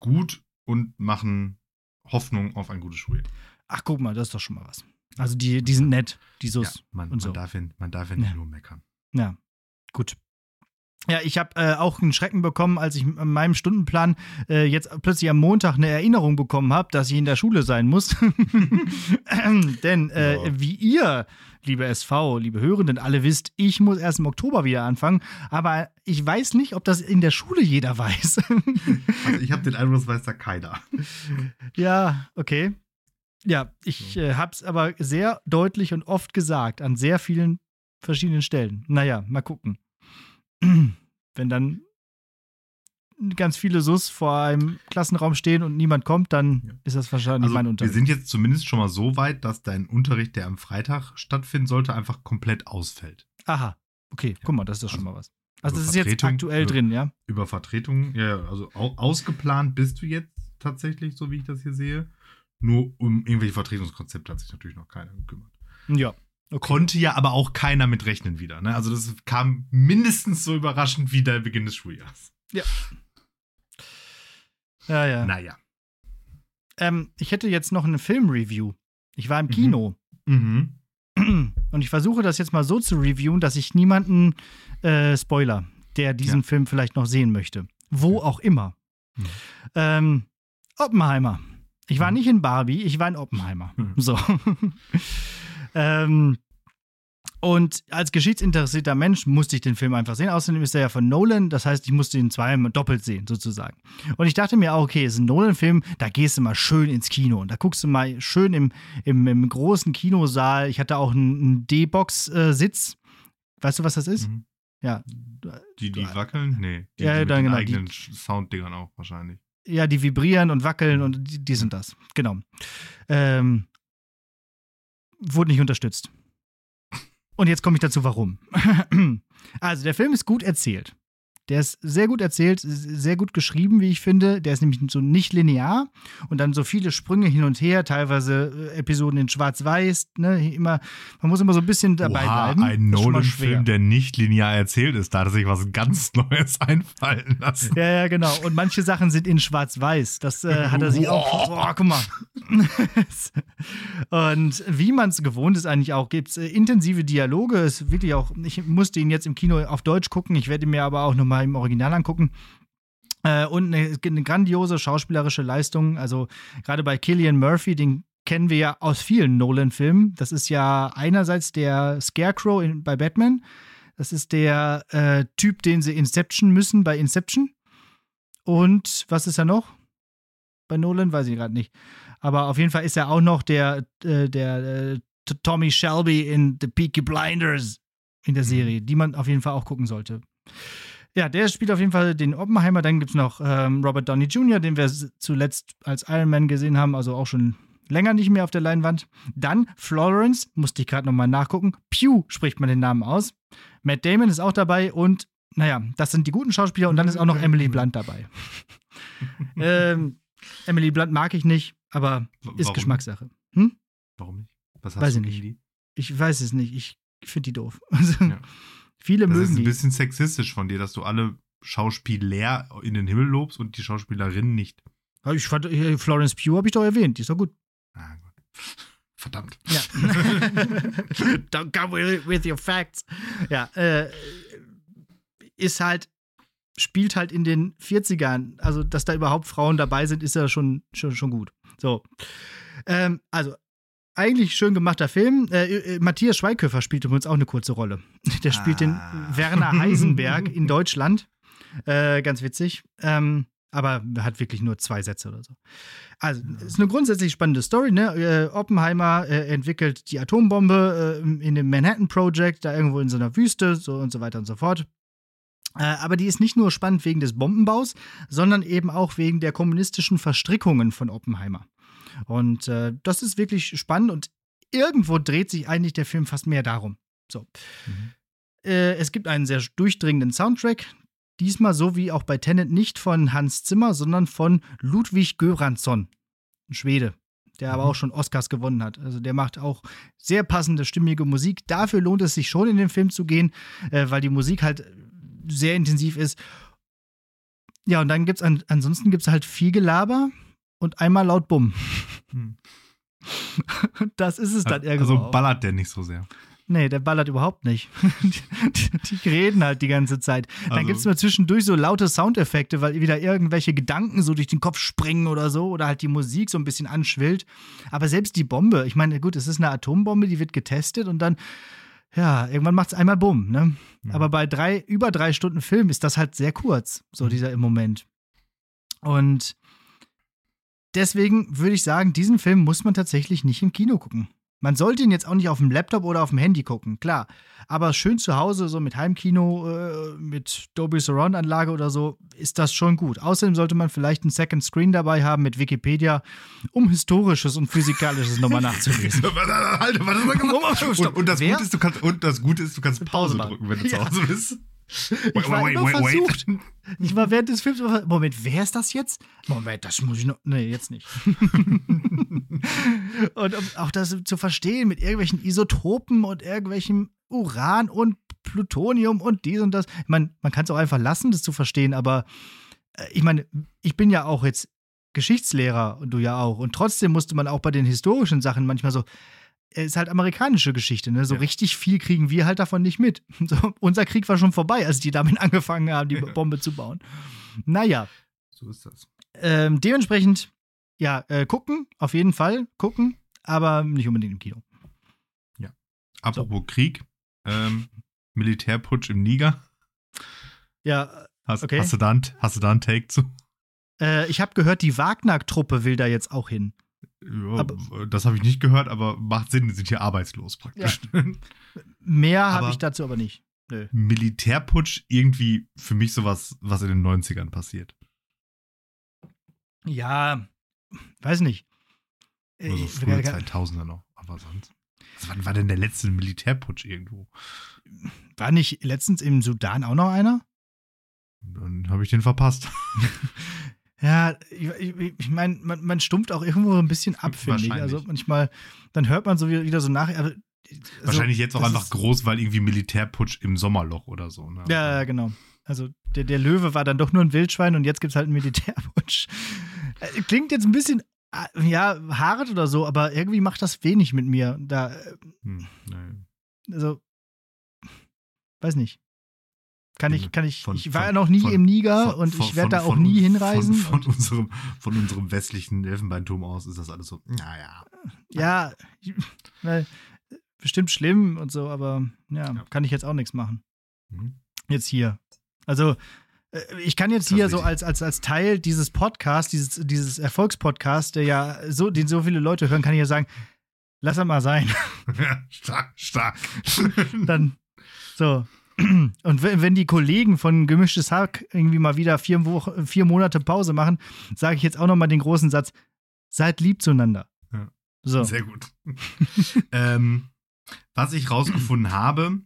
S1: gut und machen Hoffnung auf ein gutes Schuljahr.
S2: Ach, guck mal, das ist doch schon mal was. Also die, die sind nett, die
S1: Ja, man,
S2: und so.
S1: man, darf ja, man darf ja nicht
S2: Ja.
S1: nur meckern.
S2: Ja, gut. Ja, ich habe äh, auch einen Schrecken bekommen, als ich in meinem Stundenplan äh, jetzt plötzlich am Montag eine Erinnerung bekommen habe, dass ich in der Schule sein muss. *laughs* Denn äh,
S1: Ja.
S2: wie ihr, liebe SV, liebe Hörenden, alle wisst, ich muss erst im Oktober wieder anfangen. Aber ich weiß nicht, ob das in der Schule jeder *laughs* weiß.
S1: Also ich habe den Eindruck, das weiß da keiner.
S2: ja, okay. Ja, ich äh, habe es aber sehr deutlich und oft gesagt, an sehr vielen verschiedenen Stellen. Naja, mal gucken. *clears throat* Wenn dann ganz viele Sus vor einem Klassenraum stehen und niemand kommt, dann
S1: Ja.
S2: ist das wahrscheinlich
S1: Also
S2: mein
S1: wir
S2: Unterricht.
S1: sind jetzt zumindest schon mal so weit, dass dein Unterricht, der am Freitag stattfinden sollte, einfach komplett ausfällt.
S2: Aha, okay, guck mal, das ist doch schon mal was. Also,
S1: Also
S2: das ist jetzt aktuell
S1: äh,
S2: drin, ja?
S1: Über Vertretung, ja, ja, also au ausgeplant bist du jetzt tatsächlich, so wie ich das hier sehe. Nur um irgendwelche Vertretungskonzepte hat sich natürlich noch keiner gekümmert.
S2: Ja. Okay.
S1: Konnte ja aber auch keiner mit rechnen wieder. Ne? Also das kam mindestens so überraschend wie der Beginn des Schuljahres.
S2: Ja, ja.
S1: Naja.
S2: Ähm, ich hätte jetzt noch eine Filmreview. Ich war im
S1: Mhm.
S2: Kino.
S1: Mhm.
S2: Und ich versuche das jetzt mal so zu reviewen, dass ich niemanden äh, spoiler, der diesen
S1: Ja.
S2: Film vielleicht noch sehen möchte. Wo auch immer.
S1: Mhm.
S2: Ähm, Oppenheimer. Ich war
S1: Mhm.
S2: nicht in Barbie, ich war in Oppenheimer.
S1: Mhm.
S2: So. *laughs* ähm, und als geschichtsinteressierter Mensch musste ich den Film einfach sehen. Außerdem ist er ja von Nolan, das heißt, ich musste ihn zweimal doppelt sehen, sozusagen. Und ich dachte mir auch, okay, es ist ein Nolan-Film, da gehst du mal schön ins Kino und da guckst du mal schön im, im, im großen Kinosaal. Ich hatte auch einen, einen D-Box-Sitz. Weißt du, was das ist?
S1: Mhm.
S2: Ja.
S1: Die, die wackeln? Nee. Die,
S2: Ja,
S1: die mit
S2: dann genau,
S1: eigenen Sounddingern auch wahrscheinlich.
S2: Ja, die vibrieren und wackeln und die- dies und das. Genau. Ähm, wurde nicht unterstützt. Und jetzt komme ich dazu, warum. *clears throat* also, der Film ist gut erzählt. Der ist sehr gut erzählt, sehr gut geschrieben, wie ich finde. Der ist nämlich so nicht linear und dann so viele Sprünge hin und her, teilweise äh, Episoden in Schwarz-Weiß. Ne? Immer, man muss immer so ein bisschen dabei
S1: Oha,
S2: bleiben.
S1: ein Nolan-Film, der nicht linear erzählt ist. Da hat er sich was ganz *laughs* Neues einfallen lassen.
S2: Ja, ja, genau. Und manche Sachen sind in Schwarz-Weiß. Das äh, hat er sich auch. Boah, guck mal. *laughs* Und wie man es gewohnt ist, eigentlich auch, gibt es äh, intensive Dialoge. Es ist wirklich auch, ich musste ihn jetzt im Kino auf Deutsch gucken. Ich werde mir aber auch nochmal im Original angucken. Äh, und eine, eine grandiose schauspielerische Leistung. Also gerade bei Killian Murphy, den kennen wir ja aus vielen Nolan-Filmen. Das ist ja einerseits der Scarecrow in, bei Batman. Das ist der äh, Typ, den sie Inception müssen bei Inception. Und was ist er noch? Bei Nolan weiß ich gerade nicht. Aber auf jeden Fall ist er auch noch der, äh, der äh, Tommy Shelby in The Peaky Blinders in der Serie, die man auf jeden Fall auch gucken sollte. Ja, der spielt auf jeden Fall den Oppenheimer. Dann gibt es noch ähm, Robert Downey Jr., den wir zuletzt als Iron Man gesehen haben, also auch schon länger nicht mehr auf der Leinwand. Dann Florence, musste ich gerade nochmal nachgucken. Pew spricht man den Namen aus. Matt Damon ist auch dabei und, naja, das sind die guten Schauspieler und dann ist auch noch Emily Blunt dabei. *laughs* ähm, Emily Blunt mag ich nicht, aber ist Warum? Geschmackssache. Hm?
S1: Warum nicht?
S2: Was hast weiß du ich nicht. Die? Ich weiß es nicht. Ich finde die doof. Also, *laughs* ja. Viele das mögen die. Ist
S1: ein bisschen sexistisch von dir, dass du alle Schauspieler in den Himmel lobst und die Schauspielerinnen nicht.
S2: Ich fand, Florence Pugh habe ich doch erwähnt, die ist doch gut. Ah, gut. *laughs*
S1: Verdammt.
S2: Ja. *laughs* Don't come with your facts. Ja, äh, ist halt, spielt halt in den 40ern. Also, dass da überhaupt Frauen dabei sind, ist ja schon, schon, schon gut. So. Ähm, also, eigentlich schön gemachter Film. Äh, äh, Matthias Schweighöfer spielt übrigens auch eine kurze Rolle. *laughs* Der spielt ah. den Werner Heisenberg in *laughs* Deutschland. Äh, ganz witzig. Ähm, aber hat wirklich nur zwei Sätze oder so. Also, es ist eine grundsätzlich spannende Story. Ne? Äh, Oppenheimer äh, entwickelt die Atombombe äh, in dem Manhattan Project, da irgendwo in so einer Wüste so und so weiter und so fort. Aber die ist nicht nur spannend wegen des Bombenbaus, sondern eben auch wegen der kommunistischen Verstrickungen von Oppenheimer. Und äh, das ist wirklich spannend und irgendwo dreht sich eigentlich der Film fast mehr darum. So. Mhm. Äh, es gibt einen sehr durchdringenden Soundtrack. Diesmal so wie auch bei Tenet nicht von Hans Zimmer, sondern von Ludwig Göransson, ein Schwede, der aber mhm. auch schon Oscars gewonnen hat. Also der macht auch sehr passende, stimmige Musik. Dafür lohnt es sich schon in den Film zu gehen, äh, weil die Musik halt sehr intensiv ist. Ja, und dann gibt's an, ansonsten gibt es halt viel Gelaber und einmal laut Bumm. Hm. *laughs* Das ist es dann also irgendwo.
S1: Also ballert der nicht so sehr.
S2: Nee, der ballert überhaupt nicht. *laughs* die, die, reden halt die ganze Zeit. Dann also. gibt es nur zwischendurch so laute Soundeffekte, weil wieder irgendwelche Gedanken so durch den Kopf springen oder so oder halt die Musik so ein bisschen anschwillt. Aber selbst die Bombe, ich meine, gut, es ist eine Atombombe, die wird getestet und dann, ja, irgendwann macht es einmal Bumm, ne? Ja. Aber bei drei, über drei Stunden Film ist das halt sehr kurz, so mhm. dieser im Moment. Und deswegen würde ich sagen, diesen Film muss man tatsächlich nicht im Kino gucken. Man sollte ihn jetzt auch nicht auf dem Laptop oder auf dem Handy gucken, klar. Aber schön zu Hause, so mit Heimkino, äh, mit Dolby Surround Anlage oder so, ist das schon gut. Außerdem sollte man vielleicht einen Second Screen dabei haben mit Wikipedia, um historisches und physikalisches nochmal *laughs* nachzulesen.
S1: Halt, *laughs* und, und, das Gute ist, du kannst, und das Gute ist, du kannst Pause, Pause drücken, wenn du *laughs* ja. zu Hause bist.
S2: Ich war wait, immer wait, versucht. Wait. Ich war während des Films Moment, wer ist das jetzt? Moment, das muss ich noch. Nee, jetzt nicht. *laughs* und um auch das zu verstehen mit irgendwelchen Isotopen und irgendwelchem Uran und Plutonium und dies und das. Ich meine, man kann es auch einfach lassen, das zu verstehen, aber äh, ich meine, ich bin ja auch jetzt Geschichtslehrer und du ja auch. Und trotzdem musste man auch bei den historischen Sachen manchmal so, ist halt amerikanische Geschichte. Ne? So ja. richtig viel kriegen wir halt davon nicht mit. *laughs* So, unser Krieg war schon vorbei, als die damit *laughs* angefangen haben, die Bombe zu bauen. Naja.
S1: So ist das.
S2: Ähm, dementsprechend, ja, äh, gucken, auf jeden Fall, gucken, aber nicht unbedingt im Kino.
S1: Ja. Apropos so. Krieg, ähm, *laughs* Militärputsch im Niger.
S2: Ja,
S1: hast,
S2: okay.
S1: hast, du da, hast du da einen Take zu?
S2: Äh, ich habe gehört, die Wagner-Truppe will da jetzt auch hin.
S1: Ja, aber, das habe ich nicht gehört, aber macht Sinn, die sind hier arbeitslos praktisch. Ja.
S2: Mehr habe ich dazu aber nicht.
S1: Nö. Militärputsch irgendwie für mich sowas, was in den 90ern passiert.
S2: Ja, weiß nicht.
S1: Also früher 2000er noch, aber sonst. Also wann war denn der letzte Militärputsch irgendwo?
S2: War nicht letztens im Sudan auch noch einer?
S1: Dann habe ich den verpasst. *laughs*
S2: Ja, ich, ich, meine, man, man stumpft auch irgendwo ein bisschen ab, finde ich. Also manchmal, dann hört man so wieder, wieder so nach. Also,
S1: Wahrscheinlich jetzt auch einfach groß, weil irgendwie Militärputsch im Sommerloch oder so. Ne?
S2: Ja, genau. Also der, der Löwe war dann doch nur ein Wildschwein und jetzt gibt es halt einen Militärputsch. Äh, klingt jetzt ein bisschen, äh, ja, hart oder so, aber irgendwie macht das wenig mit mir. Da, äh, hm, also, weiß nicht. Kann ich, kann ich,
S1: Von-
S2: ich war ja noch nie
S1: von-
S2: im Niger
S1: von-
S2: und ich werde da auch nie hinreisen.
S1: Von, unserem, von unserem westlichen Elfenbeinturm aus ist das alles so, naja.
S2: ja, weil, bestimmt schlimm und so, aber ja,
S1: Ja.
S2: kann ich jetzt auch nichts machen.
S1: Mhm.
S2: Jetzt hier. Also, äh, ich kann jetzt hier so als, als, als Teil dieses Podcasts, dieses, dieses Erfolgspodcasts, der ja so, den so viele Leute hören, kann ich ja sagen, lass das mal sein. *laughs*
S1: stark, stark.
S2: Dann so. *clears throat* Und wenn, die Kollegen von Gemischtes Hack irgendwie mal wieder vier, Wochen, vier Monate Pause machen, sage ich jetzt auch nochmal den großen Satz: Seid lieb zueinander.
S1: Ja.
S2: So.
S1: Sehr gut. *laughs* ähm, was ich rausgefunden *clears throat* habe,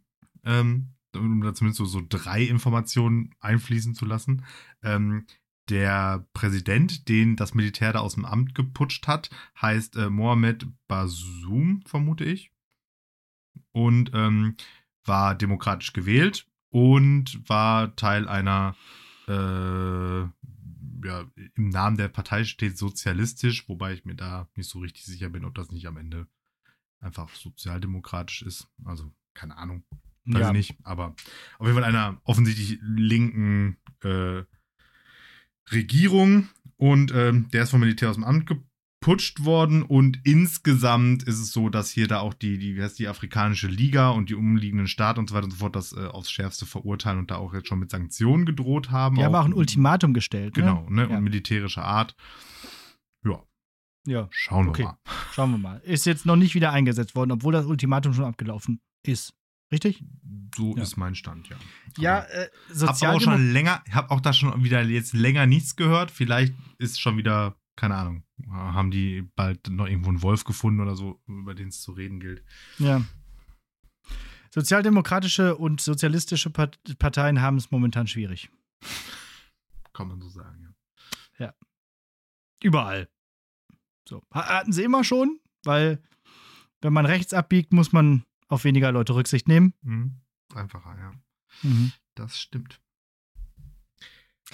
S1: ähm, um da zumindest so, so drei Informationen einfließen zu lassen, ähm, der Präsident, den das Militär da aus dem Amt geputscht hat, heißt äh, Mohamed Bazoum, vermute ich. Und ähm, war demokratisch gewählt und war Teil einer, äh, ja, im Namen der Partei steht sozialistisch, wobei ich mir da nicht so richtig sicher bin, ob das nicht am Ende einfach sozialdemokratisch ist. Also, keine Ahnung. Weiß
S2: Ja.
S1: ich nicht. Aber auf jeden Fall einer offensichtlich linken äh, Regierung und ähm, der ist vom Militär aus dem Amt geputscht worden und insgesamt ist es so, dass hier da auch die, die, wie heißt die Afrikanische Liga und die umliegenden Staaten und so weiter und so fort das äh, aufs Schärfste verurteilen und da auch jetzt schon mit Sanktionen gedroht haben.
S2: Die haben auch ein Ultimatum gestellt.
S1: Genau, ne?
S2: Ja.
S1: Und militärischer Art. Ja,
S2: Ja,
S1: schauen wir
S2: Okay.
S1: mal.
S2: schauen wir mal. Ist jetzt noch nicht wieder eingesetzt worden, obwohl das Ultimatum schon abgelaufen ist. Richtig?
S1: So
S2: Ja.
S1: ist mein Stand, ja.
S2: Ja, äh,
S1: Hab auch
S2: Sozialdemok
S1: schon länger, hab auch da schon wieder jetzt länger nichts gehört. Vielleicht ist schon wieder, keine Ahnung, haben die bald noch irgendwo einen Wolf gefunden oder so, über den es zu reden gilt.
S2: Ja. Sozialdemokratische und sozialistische Part- Parteien haben es momentan schwierig. *laughs*
S1: Kann man so sagen, ja.
S2: Überall. So. Ha- Hatten sie immer schon, weil wenn man rechts abbiegt, muss man auf weniger Leute Rücksicht nehmen.
S1: Mhm. Einfacher, ja.
S2: Mhm.
S1: Das stimmt.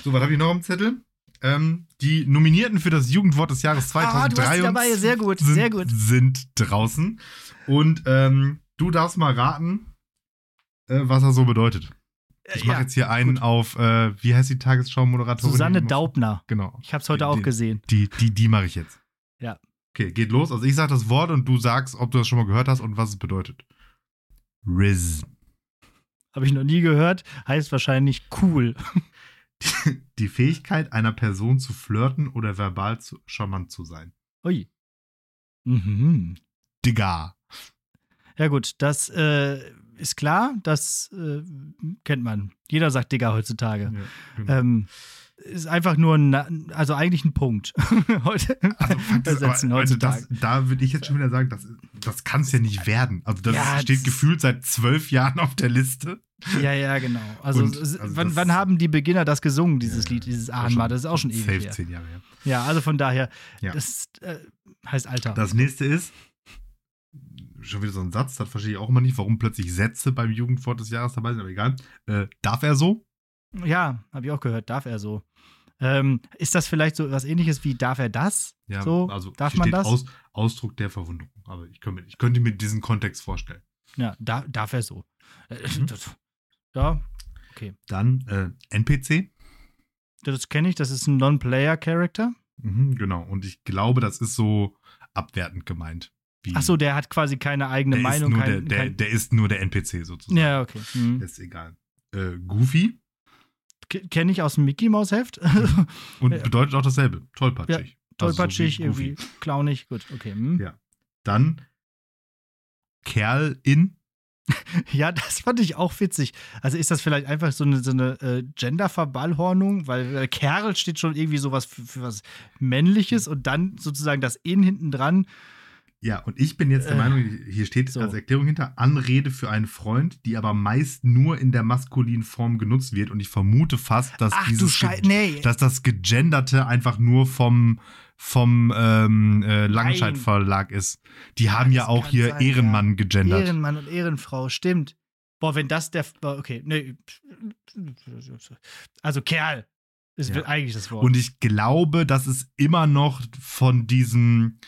S1: So, was habe ich noch am Zettel? Ähm, die Nominierten für das Jugendwort des Jahres
S2: Ah, du hast die
S1: 2023
S2: dabei. Sehr gut,
S1: sind,
S2: sehr gut.
S1: sind draußen. Und ähm, du darfst mal raten, äh, was er so bedeutet. Ich mache
S2: Ja,
S1: jetzt hier einen
S2: gut.
S1: auf, äh, wie heißt die Tagesschau-Moderatorin?
S2: Susanne Daubner.
S1: Genau.
S2: Ich habe es heute
S1: Die-
S2: auch gesehen.
S1: Die, die, die mache ich jetzt.
S2: Ja.
S1: Okay, geht los. Also ich sage das Wort und du sagst, ob du das schon mal gehört hast und was es bedeutet. Riz.
S2: Habe ich noch nie gehört. Heißt wahrscheinlich cool. *laughs* *laughs*
S1: Die Fähigkeit einer Person zu flirten oder verbal zu, charmant zu sein.
S2: Ui. Mhm.
S1: Digga.
S2: Ja, gut, das äh, ist klar. Das äh, kennt man. Jeder sagt Digga heutzutage.
S1: Ja, genau.
S2: Ähm, ist einfach nur ein, also eigentlich ein Punkt. *laughs* Heute *laughs*
S1: Also, das, aber, also das, da würde ich jetzt schon wieder sagen, das, das kann es ja nicht werden. Also das
S2: Ja,
S1: steht
S2: das-
S1: gefühlt seit zwölf Jahren auf der Liste.
S2: Ja, ja, genau. Also,
S1: Und, also
S2: wann, wann haben die Beginner das gesungen, dieses
S1: Ja,
S2: Lied, dieses Ahnmal? Das ist auch schon ewig
S1: Safe
S2: her.
S1: zehn Jahre her.
S2: Ja, also von daher,
S1: Ja.
S2: das äh, heißt Alter.
S1: Das nächste ist, schon wieder so ein Satz, das verstehe ich auch immer nicht, warum plötzlich Sätze beim Jugendwort des Jahres dabei sind, aber egal. Äh, darf er so?
S2: ja, habe ich auch gehört, darf er so. Ähm, ist das vielleicht so was ähnliches wie darf er das?
S1: Ja,
S2: So,
S1: also
S2: darf man
S1: steht
S2: das?
S1: Aus, Ausdruck der Verwunderung. Aber ich könnte, mir- ich könnte mir diesen Kontext vorstellen.
S2: Ja, da, darf er so. Äh,
S1: Mhm.
S2: das, ja,
S1: Dann äh, NPC.
S2: das kenne ich, das ist ein Non-Player-Character.
S1: Mhm, genau. Und ich glaube, das ist so abwertend gemeint.
S2: Achso, der hat quasi keine eigene
S1: der
S2: Meinung. Kein,
S1: der, der,
S2: kein,
S1: der ist nur der NPC sozusagen.
S2: ja, okay. Mhm.
S1: Ist egal. Äh, Goofy.
S2: Kenne ich aus dem Mickey Mouse Heft. *laughs*
S1: Und
S2: Ja.
S1: bedeutet auch dasselbe. Tollpatschig. Also so
S2: Tollpatschig,
S1: wie Goofy.
S2: irgendwie clownig. Gut, okay. hm.
S1: Ja. Dann Kerl in. *laughs*
S2: Ja, das fand ich auch witzig. Also ist das vielleicht einfach so eine, so eine äh, Gender-Verballhornung, weil äh, Kerl steht schon irgendwie sowas für, für was Männliches und dann sozusagen das In hinten dran.
S1: Ja, und ich bin jetzt der
S2: Äh,
S1: Meinung, hier steht
S2: so.
S1: als Erklärung hinter Anrede für einen Freund, die aber meist nur in der maskulinen Form genutzt wird. Und ich vermute fast, dass
S2: Ach
S1: dieses
S2: nee.
S1: dass das Gegenderte einfach nur vom, vom ähm, äh, Langenscheidt Verlag ist. Die haben ja auch hier
S2: sein,
S1: Ehrenmann gegendert.
S2: Ehrenmann und Ehrenfrau, stimmt. Boah, wenn das der. Okay, nee. Also Kerl ist
S1: Ja.
S2: eigentlich das Wort.
S1: Und ich glaube, das ist immer noch von diesem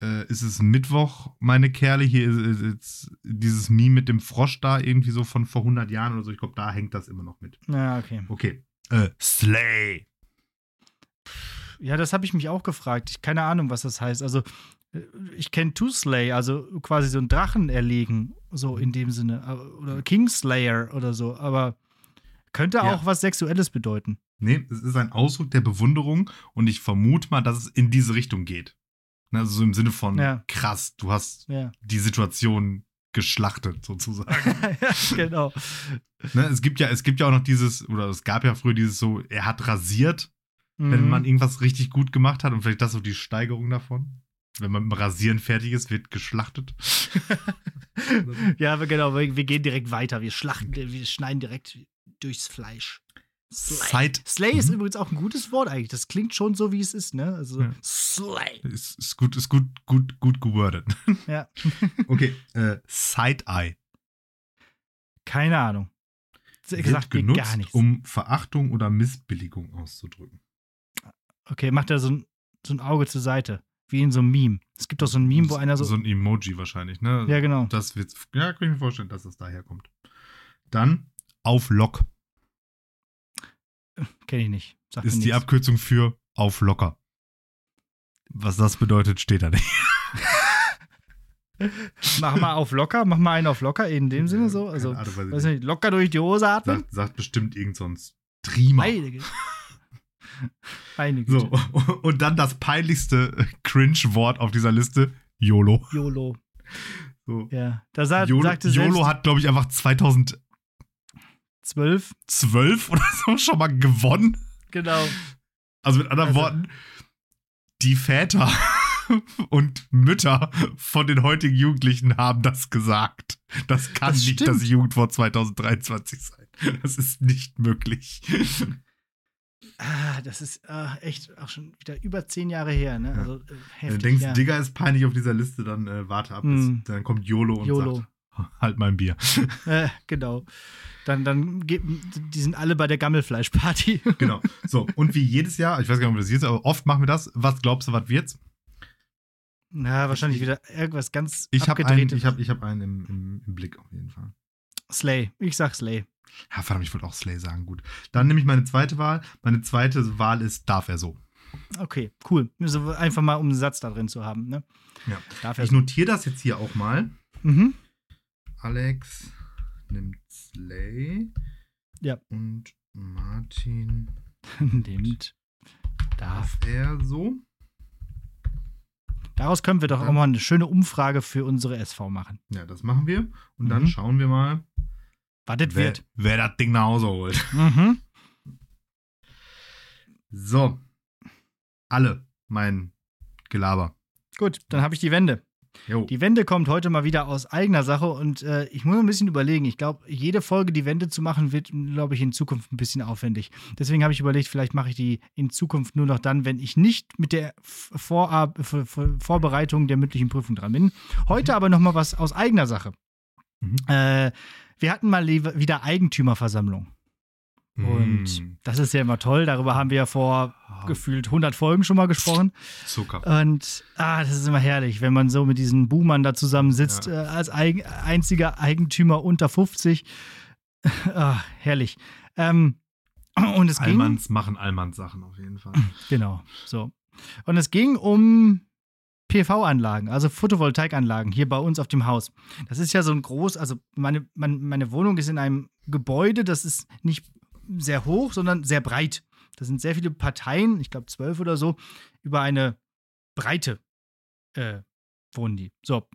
S1: äh, ist es Mittwoch, meine Kerle. Hier ist, ist, dieses Meme mit dem Frosch da, irgendwie so von vor 100 Jahren oder so. Ich glaube, da hängt das immer noch mit.
S2: Ja, okay.
S1: Okay. Äh, Slay.
S2: Ja, das habe ich mich auch gefragt. Ich, keine Ahnung, was das heißt. Also, äh, ich kenne To Slay, also quasi so einen Drachen erlegen, so in dem Sinne. äh, Oder Kingslayer oder so. Aber könnte
S1: Ja.
S2: auch was Sexuelles bedeuten.
S1: Nee, es ist ein Ausdruck der Bewunderung und ich vermute mal, dass es in diese Richtung geht. Ne, Also so im Sinne von
S2: Ja.
S1: krass, du hast
S2: Ja.
S1: die Situation geschlachtet, sozusagen. *laughs*
S2: ja, genau.
S1: ne, es gibt ja, es gibt ja auch noch dieses, oder es gab ja früher dieses so, er hat rasiert, wenn
S2: Mhm.
S1: man irgendwas richtig gut gemacht hat und vielleicht das so die Steigerung davon. Wenn man mit dem Rasieren fertig ist, wird geschlachtet. *laughs*
S2: ja, aber genau, wir, wir gehen direkt weiter. Wir schlachten, wir schneiden direkt durchs Fleisch. Slay.
S1: Side-
S2: Slay ist
S1: Mhm.
S2: übrigens auch ein gutes Wort eigentlich. Das klingt schon so, wie es ist, ne? Also
S1: Ja.
S2: Slay.
S1: Ist, ist gut, ist gut, gut, gut gewordet. *laughs*
S2: Ja.
S1: Okay, äh, Side-Eye.
S2: Keine Ahnung.
S1: Wird
S2: Gesagt
S1: genutzt,
S2: gar nichts.
S1: um Verachtung oder Missbilligung auszudrücken.
S2: Okay, macht er so ein, so ein Auge zur Seite. Wie in so einem Meme. Es gibt doch so ein Meme, wo einer so.
S1: So ein Emoji wahrscheinlich, ne?
S2: ja, genau.
S1: Das wird, ja, kann ich mir vorstellen, dass das daher kommt. Dann auf Lock
S2: Kenne ich nicht. Mir
S1: ist die
S2: nichts.
S1: Abkürzung für auf locker. Was das bedeutet, steht da nicht. *laughs*
S2: Mach mal auf locker, mach mal einen auf locker, in dem Sinne so. Also,
S1: Ahnung, weiß
S2: weiß
S1: nicht.
S2: locker durch die Hose atmen.
S1: sagt, sagt bestimmt irgend so ein Streamer.
S2: Güte. *laughs* *laughs* Meine Güte.
S1: So, *laughs* und dann das peinlichste Cringe-Wort auf dieser Liste, YOLO.
S2: YOLO.
S1: So.
S2: Ja. Da sa
S1: YOLO,
S2: sagte
S1: YOLO hat, glaube ich, einfach 2012
S2: zwölf.
S1: oder so *laughs* schon mal gewonnen.
S2: Genau.
S1: Also mit anderen
S2: Also-
S1: Worten, die Väter und Mütter von den heutigen Jugendlichen haben das gesagt. Das kann
S2: Das
S1: nicht das Jugendwort 2023 sein. Das ist nicht möglich.
S2: Ah, das ist äh, echt auch schon wieder über zehn Jahre her, ne?
S1: Ja.
S2: Also äh,
S1: Wenn du
S2: heftig.
S1: denkst,
S2: ja.
S1: Digga ist peinlich auf dieser Liste, dann äh, warte ab. bis-
S2: Mm.
S1: Dann kommt YOLO und
S2: YOLO.
S1: sagt, *laughs* halt mein Bier. *laughs*
S2: Äh, genau. Dann, dann die sind alle bei der Gammelfleischparty. *laughs*
S1: genau. So, und wie jedes Jahr, ich weiß gar nicht, ob das jetzt, aber oft machen wir das. Was glaubst du, was wird's?
S2: Na, wahrscheinlich wieder irgendwas ganz
S1: Ich habe einen,
S2: abgedrehtes.
S1: ich hab, ich hab einen im, im, im Blick auf jeden Fall.
S2: Slay. Ich sag Slay.
S1: Ja, verdammt, ich wollte auch Slay sagen. Gut. Dann nehme ich meine zweite Wahl. Meine zweite Wahl ist, darf er so.
S2: Okay, cool. Also einfach mal, um einen Satz da drin zu haben, ne?
S1: Ja.
S2: Darf er
S1: Ich notiere das jetzt hier auch mal.
S2: Mhm.
S1: Alex nimmt Slay.
S2: Ja.
S1: Und Martin *laughs*
S2: Nimmt. Darf.
S1: darf er so.
S2: Daraus können wir doch
S1: Ja.
S2: auch mal eine schöne Umfrage für unsere SV machen.
S1: Ja, das machen wir. Und dann
S2: Mhm.
S1: schauen wir mal,
S2: Was das
S1: wer,
S2: wird.
S1: wer das Ding nach Hause holt. *laughs*
S2: Mhm.
S1: So. Alle mein Gelaber.
S2: Gut, dann habe ich die Wende.
S1: Jo.
S2: Die Wende kommt heute mal wieder aus eigener Sache und äh, ich muss ein bisschen überlegen. Ich glaube, jede Folge die Wende zu machen, wird, glaube ich, in Zukunft ein bisschen aufwendig. Deswegen habe ich überlegt, vielleicht mache ich die in Zukunft nur noch dann, wenn ich nicht mit der Vorab Vor- Vor- Vorbereitung der mündlichen Prüfung dran bin. Heute aber noch mal was aus eigener Sache.
S1: Mhm.
S2: Äh, wir hatten mal wieder Eigentümerversammlung. Und
S1: Mm.
S2: das ist ja immer toll. Darüber haben wir ja vor gefühlt 100 Folgen schon mal gesprochen.
S1: Zucker.
S2: Und ah, das ist immer herrlich, wenn man so mit diesen Boomern da zusammensitzt,
S1: Ja.
S2: äh, als eig einziger Eigentümer unter 50. *laughs* ah, herrlich. Ähm, und es ging.
S1: Allmanns machen Allmanns Sachen auf jeden Fall.
S2: Genau, so. Und es ging um PV-Anlagen, also Photovoltaikanlagen hier bei uns auf dem Haus. Das ist ja so ein groß, also meine, meine, meine Wohnung ist in einem Gebäude, das ist nicht sehr hoch, sondern sehr breit. Da sind sehr viele Parteien, ich glaube zwölf oder so, über eine Breite äh, wohnen die. So.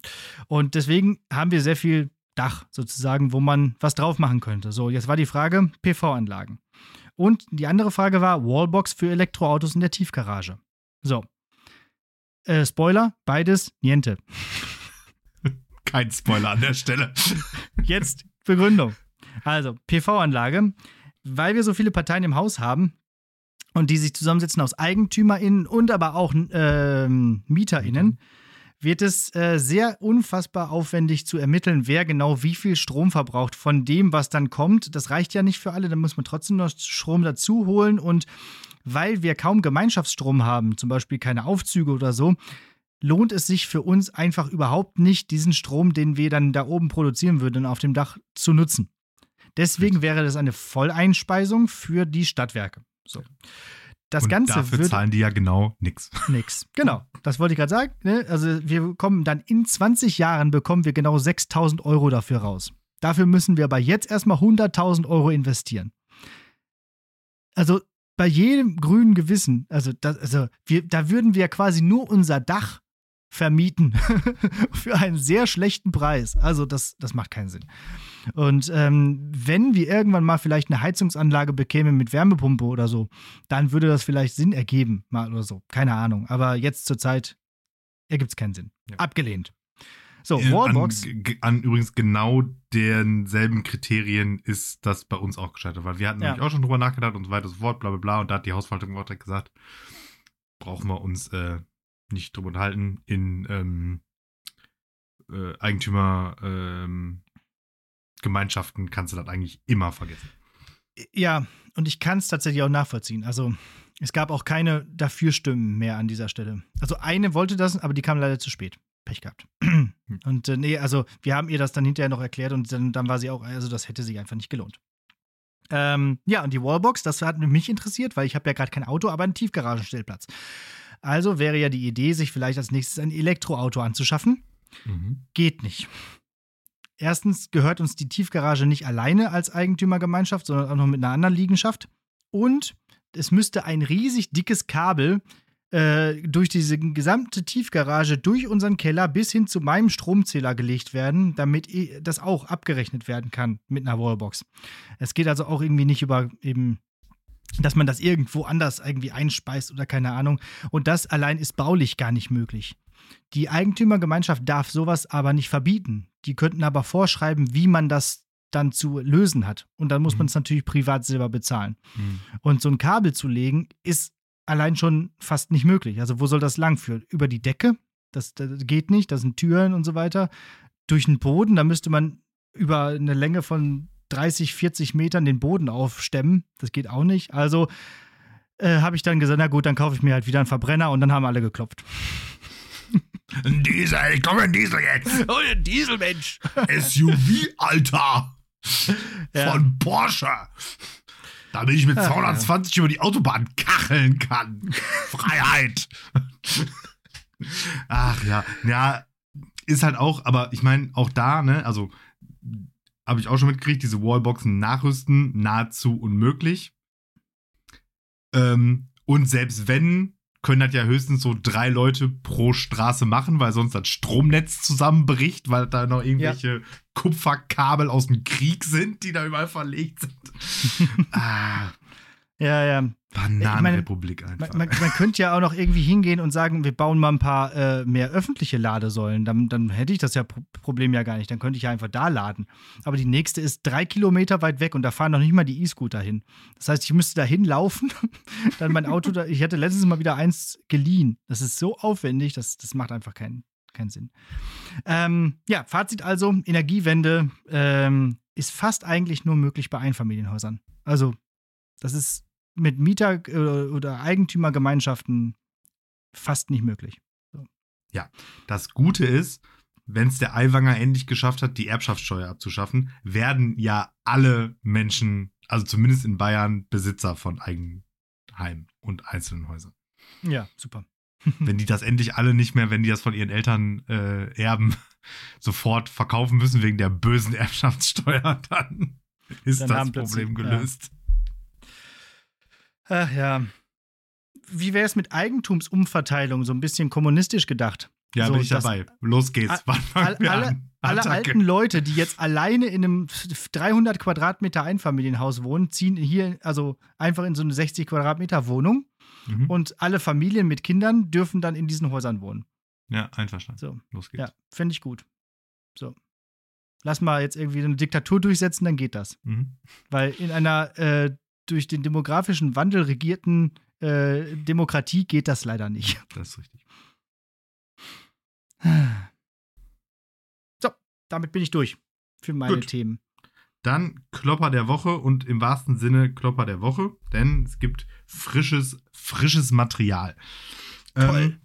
S2: Und deswegen haben wir sehr viel Dach sozusagen, wo man was drauf machen könnte. So, jetzt war die Frage PV-Anlagen. Und die andere Frage war Wallbox für Elektroautos in der Tiefgarage. So. Äh, Spoiler, beides, niente.
S1: Kein Spoiler an der Stelle.
S2: Jetzt Begründung. Also, PV-Anlage, weil wir so viele Parteien im Haus haben und die sich zusammensetzen aus EigentümerInnen und aber auch ähm, MieterInnen, wird es äh, sehr unfassbar aufwendig zu ermitteln, wer genau wie viel Strom verbraucht von dem, was dann kommt. Das reicht ja nicht für alle, da muss man trotzdem noch Strom dazu holen und weil wir kaum Gemeinschaftsstrom haben, zum Beispiel keine Aufzüge oder so, lohnt es sich für uns einfach überhaupt nicht, diesen Strom, den wir dann da oben produzieren würden, auf dem Dach zu nutzen. Deswegen wäre das eine Volleinspeisung für die Stadtwerke. So. Das
S1: Und
S2: Ganze
S1: dafür
S2: würde
S1: zahlen die ja genau nichts. *laughs*
S2: nix. Genau, das wollte ich gerade sagen. Ne? Also wir bekommen dann in 20 Jahren bekommen wir genau 6000 Euro dafür raus. Dafür müssen wir aber jetzt erstmal 100.000 Euro investieren. Also bei jedem grünen Gewissen, also, das, also wir, da würden wir quasi nur unser Dach vermieten *laughs* für einen sehr schlechten Preis. Also das, das macht keinen Sinn. Und ähm, wenn wir irgendwann mal vielleicht eine Heizungsanlage bekämen mit Wärmepumpe oder so, dann würde das vielleicht Sinn ergeben, mal oder so. Keine Ahnung. Aber jetzt zur Zeit ergibt es keinen Sinn.
S1: Ja.
S2: Abgelehnt. So,
S1: Äh,
S2: Wallbox.
S1: An, an übrigens genau denselben Kriterien ist das bei uns auch gescheitert, weil wir hatten
S2: Ja.
S1: nämlich auch schon drüber nachgedacht und so weiter und so fort, bla bla bla. Und da hat die Hausverwaltung auch direkt gesagt, brauchen wir uns äh, nicht drüber unterhalten. In ähm, äh, Eigentümer ähm, Gemeinschaften kannst du das eigentlich immer vergessen.
S2: Ja, und ich kann es tatsächlich auch nachvollziehen. Also es gab auch keine Dafürstimmen mehr an dieser Stelle. Also eine wollte das, aber die kam leider zu spät. Pech gehabt. Und äh, nee, also wir haben ihr das dann hinterher noch erklärt und dann, dann war sie auch, also das hätte sich einfach nicht gelohnt. Ähm, ja, und die Wallbox, das hat mich interessiert, weil ich habe ja gerade kein Auto, aber einen Tiefgaragenstellplatz. Also wäre ja die Idee, sich vielleicht als nächstes ein Elektroauto anzuschaffen.
S1: Mhm.
S2: Geht nicht. Erstens gehört uns die Tiefgarage nicht alleine als Eigentümergemeinschaft, sondern auch noch mit einer anderen Liegenschaft. Und es müsste ein riesig dickes Kabel äh, durch diese gesamte Tiefgarage, durch unseren Keller bis hin zu meinem Stromzähler gelegt werden, damit das auch abgerechnet werden kann mit einer Wallbox. Es geht also auch irgendwie nicht über eben dass man das irgendwo anders irgendwie einspeist oder keine Ahnung. Und das allein ist baulich gar nicht möglich. Die Eigentümergemeinschaft darf sowas aber nicht verbieten. Die könnten aber vorschreiben, wie man das dann zu lösen hat. Und dann muss
S1: Mhm.
S2: man es natürlich privat selber bezahlen.
S1: Mhm.
S2: Und so ein Kabel zu legen, ist allein schon fast nicht möglich. Also wo soll das lang führen? Über die Decke? Das, das geht nicht, das sind Türen und so weiter. Durch den Boden, da müsste man über eine Länge von 30, 40 Metern den Boden aufstemmen. Das geht auch nicht. Also äh, habe ich dann gesagt, na gut, dann kaufe ich mir halt wieder einen Verbrenner und dann haben alle geklopft. *laughs*
S1: Ein Diesel, ich komme *laughs* ein Diesel jetzt.
S2: Oh, ein Dieselmensch.
S1: SUV, Alter.
S2: Ja.
S1: Von Porsche. Damit ich mit
S2: Ach,
S1: 220 über die Autobahn kacheln kann. Freiheit. Ach ja, ja, ist halt auch, aber ich meine, auch da, ne, also habe ich auch schon mitgekriegt, diese Wallboxen nachrüsten, nahezu unmöglich. Ähm, und selbst wenn, können das ja höchstens so drei Leute pro Straße machen, weil sonst das Stromnetz zusammenbricht, weil da noch irgendwelche Kupferkabel aus dem Krieg sind, die da überall verlegt sind. *laughs* ah,
S2: Ja, ja.
S1: Bananenrepublik einfach.
S2: Man, man, man könnte ja auch noch irgendwie hingehen und sagen, wir bauen mal ein paar äh, mehr öffentliche Ladesäulen. Dann, dann hätte ich das ja Pro Problem ja gar nicht. Dann könnte ich ja einfach da laden. Aber die nächste ist drei Kilometer weit weg und da fahren noch nicht mal die E-Scooter hin. Das heißt, ich müsste da hinlaufen, *laughs* dann mein Auto da. Ich hatte letztens mal wieder eins geliehen. Das ist so aufwendig, das, das macht einfach keinen, keinen Sinn. Ähm, ja, Fazit also: Energiewende ähm, ist fast eigentlich nur möglich bei Einfamilienhäusern. Also, das ist mit Mieter- äh, oder Eigentümergemeinschaften fast nicht möglich.
S1: Das Gute ist, wenn es der Aiwanger endlich geschafft hat, die Erbschaftssteuer abzuschaffen, werden ja alle Menschen, also zumindest in Bayern, Besitzer von Eigenheim und einzelnen Häusern.
S2: Ja, super. *laughs*
S1: wenn die das endlich alle nicht mehr, wenn die das von ihren Eltern äh, erben, *laughs* sofort verkaufen müssen wegen der bösen *laughs* Erbschaftssteuer, dann ist
S2: Dann
S1: das Problem
S2: ja. Ach ja. Wie wäre es mit Eigentumsumverteilung? So ein bisschen kommunistisch gedacht.
S1: Ja,
S2: So,
S1: bin ich dabei. Los geht's. Wann fangen wir
S2: alle-
S1: an?
S2: Alle
S1: Attacke.
S2: alten Leute, die jetzt alleine in einem 300 Quadratmeter Einfamilienhaus wohnen, ziehen hier also einfach in so eine 60 Quadratmeter Wohnung
S1: Mhm.
S2: und alle Familien mit Kindern dürfen dann in diesen Häusern wohnen.
S1: Ja, einverstanden.
S2: So,
S1: Los geht's.
S2: ja, finde ich gut. So. Lass mal jetzt irgendwie eine Diktatur durchsetzen, dann geht das.
S1: Mhm.
S2: Weil in einer äh, durch den demografischen Wandel regierten äh, Demokratie geht das leider nicht. *laughs*
S1: Das ist richtig.
S2: So, damit bin ich durch für meine
S1: Gut.
S2: Themen.
S1: Dann Klopper der Woche und im wahrsten Sinne Klopper der Woche, denn es gibt frisches, frisches Material.
S2: Toll.
S1: Ähm,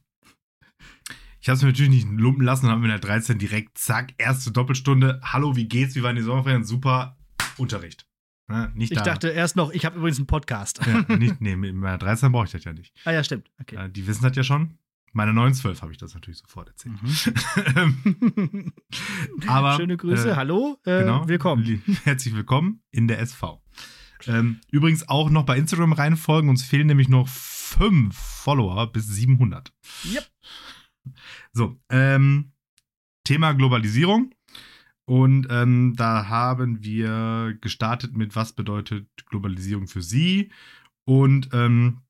S1: Ich habe es mir natürlich nicht lumpen lassen und habe mir in der 13 direkt, zack, erste Doppelstunde. Hallo, wie geht's? Wie waren die Sommerferien? Super, Unterricht. Ja, nicht
S2: Ich
S1: da.
S2: dachte erst noch, ich habe übrigens einen Podcast.
S1: Ja, nicht, nee, mit meiner 13 brauche ich das ja nicht.
S2: Ah ja, stimmt. Okay.
S1: Ja, die wissen das ja schon. Meine 912 habe ich das natürlich sofort erzählt.
S2: Mhm. *laughs*
S1: Aber,
S2: Schöne Grüße,
S1: äh,
S2: hallo, äh,
S1: genau.
S2: willkommen.
S1: Herzlich willkommen in der SV. Ähm, übrigens auch noch bei Instagram reinfolgen. Uns fehlen nämlich noch fünf Follower bis 700.
S2: Yep.
S1: So, ähm, Thema Globalisierung. Und ähm, da haben wir gestartet mit, was bedeutet Globalisierung für Sie? Und ähm,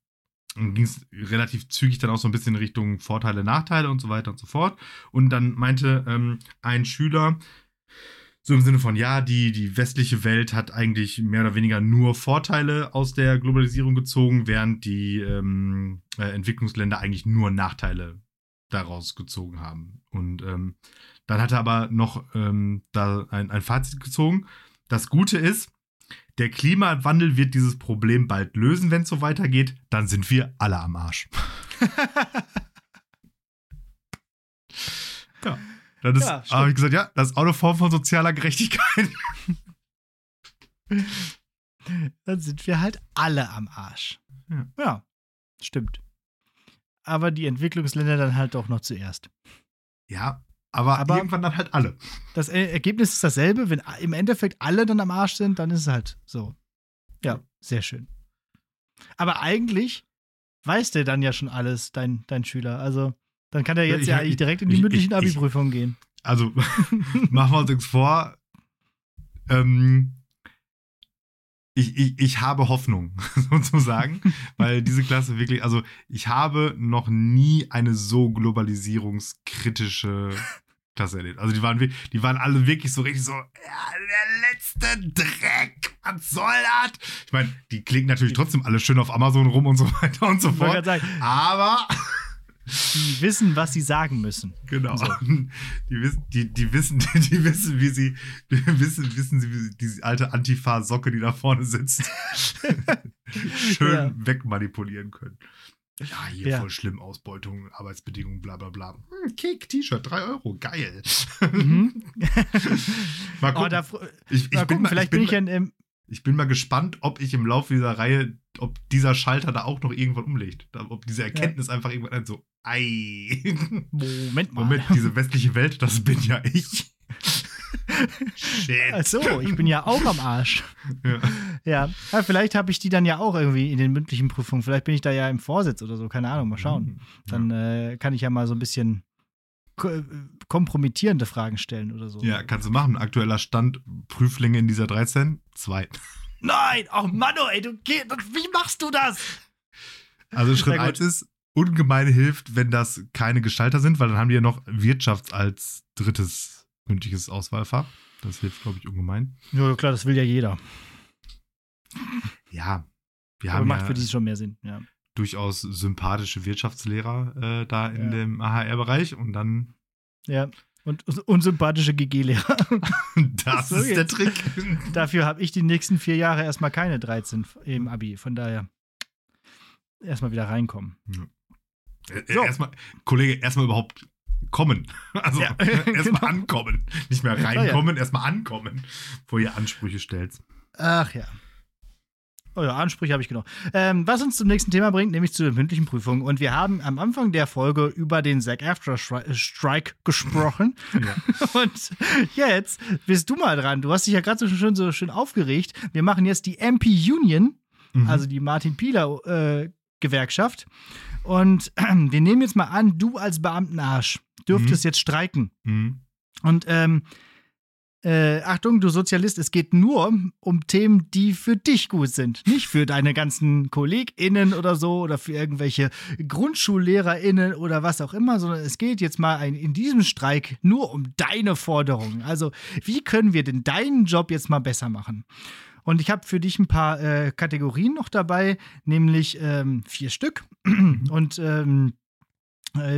S1: ging es relativ zügig dann auch so ein bisschen Richtung Vorteile, Nachteile und so weiter und so fort. Und dann meinte ähm, ein Schüler, so im Sinne von, ja, die, die westliche Welt hat eigentlich mehr oder weniger nur Vorteile aus der Globalisierung gezogen, während die ähm, äh, Entwicklungsländer eigentlich nur Nachteile daraus gezogen haben. Und ähm, dann hat er aber noch ähm, da ein, ein Fazit gezogen. Das Gute ist, der Klimawandel wird dieses Problem bald lösen, wenn es so weitergeht. Dann sind wir alle am Arsch. *laughs* ja. Das ist,
S2: Ja, stimmt.
S1: habe ich gesagt, ja, das ist auch eine Form von sozialer Gerechtigkeit. *laughs*
S2: Dann sind wir halt alle am Arsch.
S1: Ja.
S2: ja, stimmt. Aber die Entwicklungsländer dann halt auch noch zuerst.
S1: Ja, aber,
S2: Aber-
S1: irgendwann dann halt alle.
S2: Das Ergebnis ist dasselbe. Wenn im Endeffekt alle dann am Arsch sind, dann ist es halt so. Ja, sehr schön. Aber eigentlich weiß der dann ja schon alles, dein, dein Schüler. Also, dann kann er jetzt
S1: ich-
S2: ja eigentlich
S1: ich-
S2: direkt in die
S1: ich-
S2: mündlichen
S1: ich- ich-
S2: Abi-Prüfungen gehen.
S1: Also, *laughs* machen wir uns nichts vor. Ähm, ich, ich, ich habe Hoffnung, *laughs* sozusagen, weil diese Klasse wirklich, also ich habe noch nie eine so globalisierungskritische Klasse erlebt. Also die waren, die waren alle wirklich so richtig so, ja, der letzte Dreck, was soll das? Ich meine, die klicken natürlich trotzdem alle schön auf Amazon rum und so weiter und so fort.
S2: sagen,
S1: Aber
S2: die wissen, was sie sagen müssen.
S1: Genau.
S2: So.
S1: Die wissen, die, die wissen, *laughs* die wissen, wie sie, die wissen, wissen sie, wie sie, diese alte Antifa-Socke, die da vorne sitzt, *laughs* schön
S2: Ja.
S1: wegmanipulieren können. Ja, hier
S2: Ja.
S1: voll schlimm, Ausbeutung, Arbeitsbedingungen, bla bla bla. Hm, Kick, T-Shirt, 3 Euro, geil.
S2: Mhm. *laughs*
S1: mal
S2: Oh,
S1: gucken.
S2: da, fr-
S1: ich, ich,
S2: mal
S1: bin
S2: gucken,
S1: mal,
S2: vielleicht
S1: ich, bin,
S2: bin ich ja in,
S1: ich bin mal gespannt, ob ich im Laufe dieser Reihe, ob dieser Schalter da auch noch irgendwann umlegt. Ob diese Erkenntnis einfach irgendwann ein so, ei.
S2: Moment *laughs* mal.
S1: Moment, diese westliche Welt, das bin ja ich. *laughs* Shit.
S2: Ach so, ich bin ja auch am Arsch.
S1: Ja.
S2: Ja, ja vielleicht habe ich die dann ja auch irgendwie in den mündlichen Prüfungen. Vielleicht bin ich da ja im Vorsitz oder so, keine Ahnung, mal schauen. Dann äh, kann ich ja mal so ein bisschen äh, kompromittierende Fragen stellen oder so.
S1: Ja, kannst du machen. Aktueller Stand, Prüflinge in dieser 13? Zwei.
S2: Nein, oh Mann, ey, du geh, wie machst du das?
S1: Also Schritt
S2: Na gut.
S1: 1 ist, ungemein hilft, wenn das keine Gestalter sind, weil dann haben die ja noch Wirtschafts als drittes mündliches Auswahlfach. Das hilft, glaube ich, ungemein.
S2: Ja, klar, das will ja jeder.
S1: Ja, wir
S2: Aber
S1: haben
S2: macht
S1: ja
S2: für die schon mehr Sinn, ja.
S1: durchaus sympathische Wirtschaftslehrer äh, da in
S2: Ja.
S1: dem AHR-Bereich und dann,
S2: Ja. Und unsympathische GG-Lehrer. *laughs*
S1: das
S2: So
S1: ist der. Trick.
S2: Dafür habe ich die nächsten vier Jahre erstmal keine 13 im Abi. Von daher erstmal wieder reinkommen.
S1: Äh,
S2: So.
S1: Erstmal, Kollege, erstmal überhaupt kommen. *laughs* Also
S2: Ja, *laughs*
S1: erstmal
S2: genau.
S1: ankommen. Nicht mehr reinkommen, erstmal ankommen, bevor ihr Ansprüche stellt.
S2: Ach ja. Oh ja, Ansprüche habe ich genug. Ähm, was uns zum nächsten Thema bringt, nämlich zu den mündlichen Prüfungen. Und wir haben am Anfang der Folge über den Zack After Strike gesprochen. *laughs*
S1: Ja.
S2: Und jetzt bist du mal dran. Du hast dich ja gerade so schön, so schön aufgeregt. Wir machen jetzt die MP Union,
S1: Mhm.
S2: also die Martin Pieler äh, Gewerkschaft. Und *clears throat* wir nehmen jetzt mal an, du als Beamtenarsch dürftest jetzt streiken.
S1: Mhm.
S2: Und ähm, äh, Achtung, du Sozialist, es geht nur um Themen, die für dich gut sind. Nicht für deine ganzen KollegInnen oder so oder für irgendwelche GrundschullehrerInnen oder was auch immer, sondern es geht jetzt mal ein, in diesem Streik nur um deine Forderungen. Also, wie können wir denn deinen Job jetzt mal besser machen? Und ich habe für dich ein paar äh, Kategorien noch dabei, nämlich ähm, vier Stück. *clears throat* Und ähm, äh,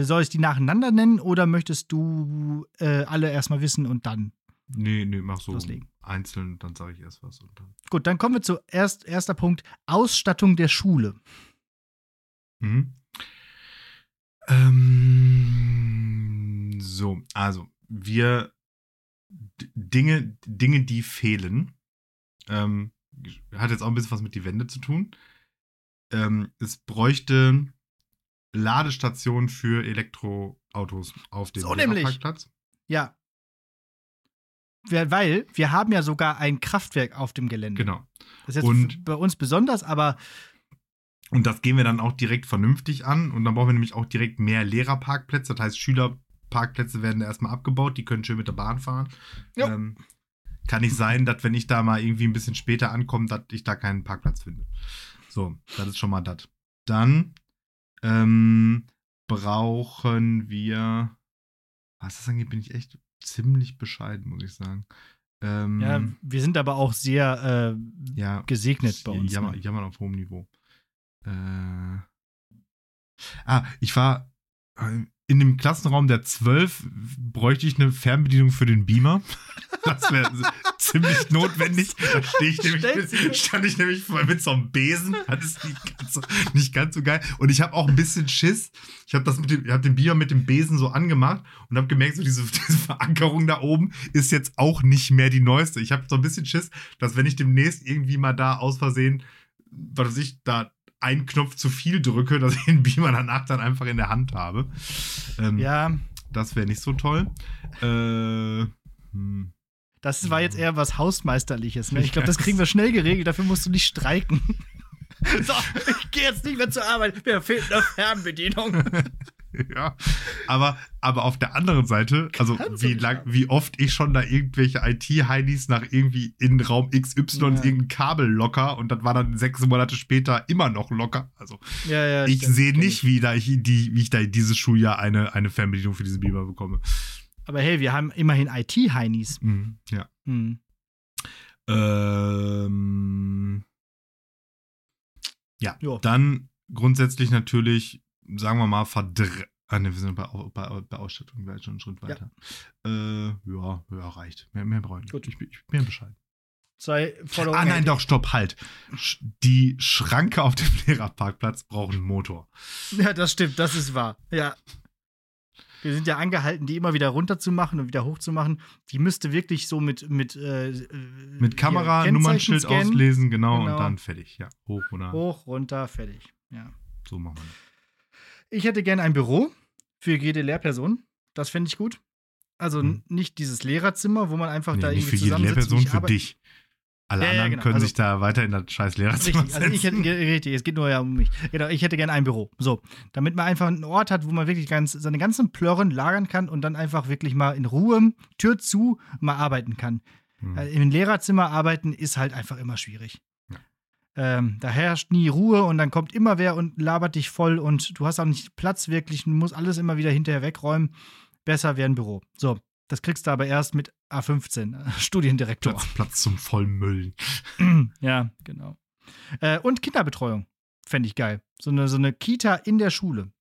S2: soll ich die nacheinander nennen oder möchtest du äh, alle erstmal wissen und dann?
S1: Nee, nee, mach so
S2: Loslegen.
S1: einzeln, dann sage ich erst was und dann.
S2: Gut, dann kommen wir zu erst, erster Punkt: Ausstattung der Schule.
S1: Mhm. Ähm, so, also wir Dinge, Dinge, die fehlen. Ähm, hat jetzt auch ein bisschen was mit die Wände zu tun. Ähm, es bräuchte Ladestationen für Elektroautos auf dem
S2: So.
S1: Lehrerparkplatz.
S2: Ja. Weil wir haben ja sogar ein Kraftwerk auf dem Gelände.
S1: Genau.
S2: Das ist jetzt
S1: Und-
S2: bei uns besonders, aber
S1: Und das gehen wir dann auch direkt vernünftig an. Und dann brauchen wir nämlich auch direkt mehr Lehrerparkplätze. Das heißt, Schülerparkplätze werden erstmal abgebaut. Die können schön mit der Bahn fahren.
S2: Jo.
S1: Ähm, kann nicht sein, dass wenn ich da mal irgendwie ein bisschen später ankomme, dass ich da keinen Parkplatz finde. So, das ist schon mal das. Dann ähm, brauchen wir. Was das angeht, bin ich echt ziemlich bescheiden, muss ich sagen. Ähm,
S2: ja, wir sind aber auch sehr äh,
S1: ja,
S2: gesegnet bei uns.
S1: Jammer,
S2: ne?
S1: jammern auf hohem Niveau. Äh, ah, ich war äh, in dem Klassenraum der 12 bräuchte ich eine Fernbedienung für den Beamer. *laughs* Das wäre ziemlich notwendig. Da stehe ich nämlich, stand ich nämlich mit so einem Besen. Das ist nicht ganz so, nicht ganz so geil. Und ich habe auch ein bisschen Schiss. Ich habe das mit dem, ich habe den Beamer mit dem Besen so angemacht und habe gemerkt, so diese, *laughs* diese Verankerung da oben ist jetzt auch nicht mehr die neueste. Ich habe so ein bisschen Schiss, dass wenn ich demnächst irgendwie mal da aus Versehen, was weiß ich, da einen Knopf zu viel drücke, dass ich den Beamer danach dann einfach in der Hand habe. Ähm,
S2: Ja,
S1: Das wäre nicht so toll. Äh, hm.
S2: das war jetzt eher was Hausmeisterliches. Ne? Ich glaube, das kriegen wir schnell geregelt. Dafür musst du nicht streiken. *laughs* so, ich gehe jetzt nicht mehr zur Arbeit. Mir fehlt eine Fernbedienung. *laughs* *laughs*
S1: Ja, aber, aber auf der anderen Seite, also
S2: Kannst
S1: wie, lang, wie oft ich schon da irgendwelche IT-Heinis nach irgendwie in Raum XY
S2: Ja.
S1: irgendein Kabel locker und das war dann sechs Monate später immer noch locker. Also
S2: Ja, ja.
S1: ich sehe nicht, wie, da ich die, wie ich da dieses Schuljahr eine, eine Fernbedienung für diesen Beamer bekomme.
S2: Aber hey, wir haben immerhin IT-Heinis.
S1: Mhm, ja.
S2: Hm.
S1: Ähm, ja,
S2: Jo.
S1: dann grundsätzlich natürlich, sagen wir mal, verdr... Ah, ne, wir sind bei, bei, bei Ausstattung gleich schon einen Schritt
S2: Ja.
S1: weiter. Äh, ja, ja, reicht. Mehr, mehr brauche ich nicht.
S2: Gut.
S1: Ich, bin- ich bin Bescheid.
S2: Zwei Forderungen.
S1: Ah, nein, doch, stopp, halt. Sch- Die Schranke auf dem *laughs* Lehrerparkplatz braucht einen Motor.
S2: Ja, das stimmt, das ist wahr. Ja. Wir sind ja angehalten, die immer wieder runterzumachen und wieder hochzumachen. Die müsste wirklich so mit mit äh,
S1: Mit Kamera, Nummernschild auslesen, genau,
S2: Genau.
S1: und dann fertig. Ja, hoch oder
S2: Hoch, runter, fertig. Ja.
S1: so machen wir das.
S2: Ich hätte gerne ein Büro für jede Lehrperson. Das fände ich gut. Also n- nicht dieses Lehrerzimmer, wo man einfach
S1: Nee,
S2: da
S1: nicht
S2: irgendwie
S1: für jede. Lehrperson, für dich. Alle
S2: Ja, ja,
S1: anderen
S2: genau.
S1: können
S2: Also-
S1: sich da weiter in das scheiß Lehrerzimmer
S2: Richtig, also ich hätte,
S1: setzen.
S2: richtig, es geht nur ja um mich. Genau, ich hätte gerne ein Büro. So, damit man einfach einen Ort hat, wo man wirklich ganz, seine ganzen Plörren lagern kann und dann einfach wirklich mal in Ruhe, Tür zu, mal arbeiten kann.
S1: Hm.
S2: Äh, Im Lehrerzimmer arbeiten ist halt einfach immer schwierig. Ähm, da herrscht nie Ruhe und dann kommt immer wer und labert dich voll und du hast auch nicht Platz wirklich, du musst alles immer wieder hinterher wegräumen. Besser wäre ein Büro. So, das kriegst du aber erst mit A15, äh, Studiendirektor.
S1: Platz, Platz zum Vollmüllen. *clears throat*
S2: ja, genau. Äh, und Kinderbetreuung fände ich geil. So eine, so eine Kita in der Schule.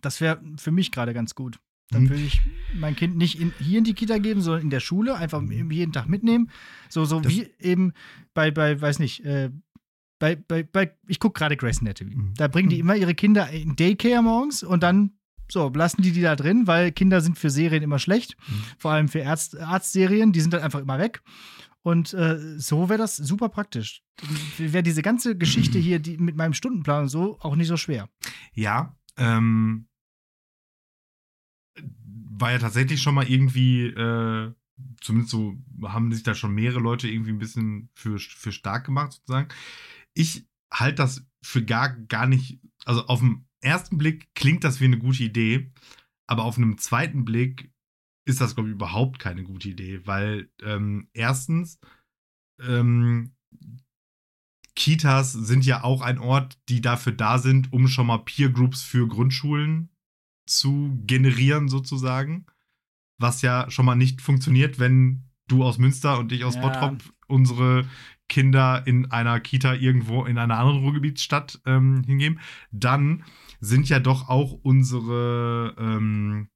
S2: Das wäre für mich gerade ganz gut. Dann
S1: Mhm.
S2: würde ich mein Kind nicht in, hier in die Kita geben, sondern in der Schule, einfach
S1: Mhm.
S2: jeden Tag mitnehmen. So, so
S1: Das-
S2: wie eben bei, bei, weiß nicht, äh, bei, bei, bei, ich gucke gerade Grace Anatomy.
S1: Mhm.
S2: Da bringen die immer ihre Kinder in Daycare morgens und dann, so, lassen die die da drin, weil Kinder sind für Serien immer schlecht.
S1: Mhm.
S2: Vor allem für Arzt, Arztserien, die sind dann einfach immer weg. Und äh, so wäre das super praktisch. Wäre diese ganze Geschichte hier die, mit meinem Stundenplan und so auch nicht so schwer.
S1: Ja, ähm, war ja tatsächlich schon mal irgendwie, äh, zumindest so haben sich da schon mehrere Leute irgendwie ein bisschen für, für stark gemacht, sozusagen. Ich halte das für gar, gar nicht, also auf den ersten Blick klingt das wie eine gute Idee, aber auf einem zweiten Blick ist das, glaube ich, überhaupt keine gute Idee, weil ähm, erstens, ähm, Kitas sind ja auch ein Ort, die dafür da sind, um schon mal Peer Groups für Grundschulen zu generieren, sozusagen. Was ja schon mal nicht funktioniert, wenn du aus Münster und ich aus
S2: Ja.
S1: Bottrop unsere Kinder in einer Kita irgendwo in einer anderen Ruhrgebietsstadt ähm, hingeben. Dann sind ja doch auch unsere ähm,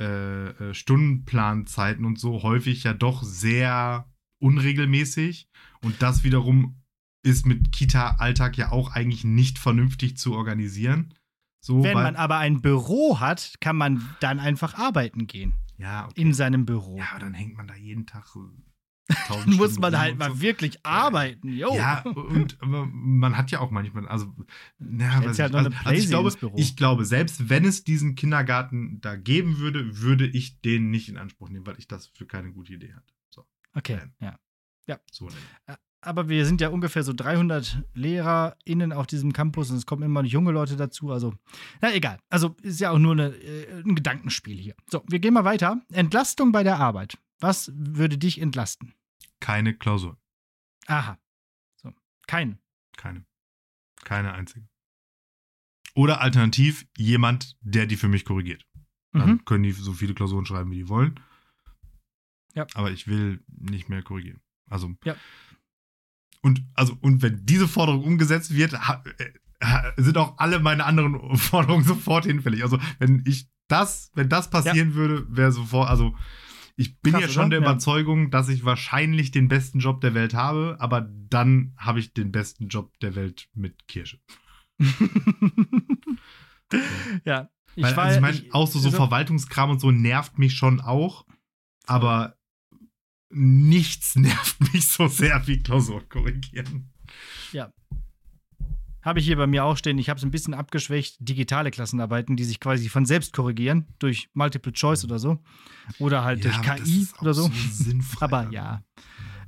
S1: äh, äh, Stundenplanzeiten und so häufig ja doch sehr unregelmäßig. Und das wiederum ist mit Kita-Alltag ja auch eigentlich nicht vernünftig zu organisieren. So,
S2: Wenn man aber ein Büro hat, kann man dann einfach arbeiten gehen.
S1: ja, okay.
S2: In seinem Büro.
S1: ja, aber dann hängt man da jeden Tag
S2: muss man halt mal wirklich arbeiten. Jo.
S1: Ja, und man hat ja auch manchmal, also, na, weiß
S2: ja
S1: ich, also, also ich, glaube, ich glaube, selbst wenn es diesen Kindergarten da geben würde, würde ich den nicht in Anspruch nehmen, weil ich das für keine gute Idee hatte. So,
S2: Okay,
S1: Ähm.
S2: ja.
S1: so ne.
S2: Aber wir sind ja ungefähr so 300 LehrerInnen auf diesem Campus und es kommen immer noch junge Leute dazu. Also, na egal. Also ist ja auch nur eine, äh, ein Gedankenspiel hier. So, wir gehen mal weiter. Entlastung bei der Arbeit. Was würde dich entlasten?
S1: Keine Klausur.
S2: Aha. So, keine.
S1: Keine. Keine einzige. Oder alternativ jemand, der die für mich korrigiert. Dann
S2: Mhm.
S1: können die so viele Klausuren schreiben, wie die wollen.
S2: Ja.
S1: Aber ich will nicht mehr korrigieren. Also.
S2: Ja.
S1: Und, also, und wenn diese Forderung umgesetzt wird, äh, sind auch alle meine anderen *laughs* Forderungen sofort hinfällig. Also, wenn ich das, wenn das passieren würde, wäre sofort, also, ich bin
S2: Krass,
S1: jetzt schon
S2: oder?
S1: der
S2: Ja.
S1: Überzeugung, dass ich wahrscheinlich den besten Job der Welt habe, aber dann habe ich den besten Job der Welt mit Kirsche. *laughs*
S2: ja. Ich
S1: Weil, also ich meine, auch so, so
S2: also-
S1: Verwaltungskram und so nervt mich schon auch, aber nichts *laughs* nervt mich so sehr wie Klausur korrigieren.
S2: Habe ich hier bei mir auch stehen. Ich habe es ein bisschen abgeschwächt. Digitale Klassenarbeiten, die sich quasi von selbst korrigieren, durch Multiple Choice oder so. Oder halt durch
S1: aber das
S2: KI oder so.
S1: sinnfrei,
S2: Aber
S1: Alter.
S2: ja.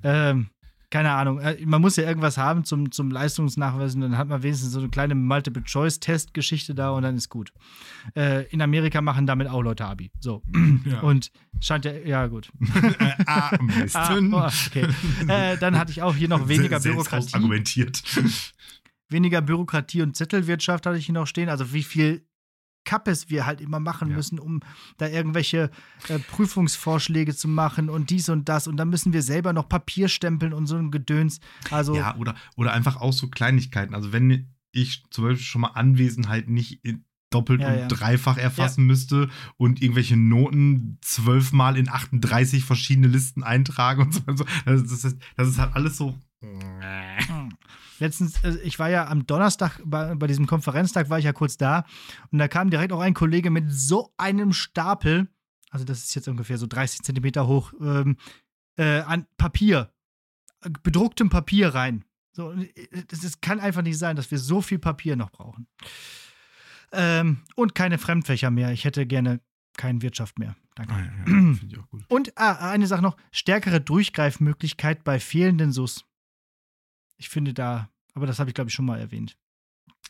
S2: Ähm, keine Ahnung. Äh, Man muss ja irgendwas haben zum, zum Leistungsnachweisen. Dann hat man wenigstens so eine kleine Multiple-Choice-Test-Geschichte da und dann ist gut. Äh, in Amerika machen damit auch Leute Abi. So. *clears throat*
S1: Ja.
S2: Und scheint ja, ja gut. *laughs*
S1: ah, *laughs* Mist.
S2: Ah, oh, okay. Äh, dann hatte ich auch hier noch weniger
S1: Selbst
S2: Bürokratie.
S1: argumentiert.
S2: Weniger Bürokratie und Zettelwirtschaft hatte ich hier noch stehen. Also wie viel Kappes wir halt immer machen
S1: Ja.
S2: müssen, um da irgendwelche äh, Prüfungsvorschläge zu machen und dies und das. Und dann müssen wir selber noch Papier stempeln und so ein Gedöns. Also
S1: Ja, oder, oder einfach auch so Kleinigkeiten. Also wenn ich zum Beispiel schon mal Anwesenheit nicht doppelt
S2: Ja,
S1: und
S2: ja.
S1: dreifach erfassen müsste und irgendwelche Noten zwölfmal in 38 verschiedene Listen eintrage und so. Und so. Das, das, ist, das ist halt alles so.
S2: Letztens, äh, ich war ja am Donnerstag bei, bei diesem Konferenztag, war ich ja kurz da und da kam direkt auch ein Kollege mit so einem Stapel, also das ist jetzt ungefähr so 30 Zentimeter hoch, ähm, äh, an Papier, bedrucktem Papier rein. So, äh, das, das kann einfach nicht sein, dass wir so viel Papier noch brauchen. Ähm, und keine Fremdfächer mehr. Ich hätte gerne keine Wirtschaft mehr. Danke.
S1: Ah, ja, ja, Finde ich auch gut.
S2: Und ah, eine Sache noch: stärkere Durchgreifmöglichkeit bei fehlenden SUS. Ich finde da, aber das habe ich glaube ich schon mal erwähnt.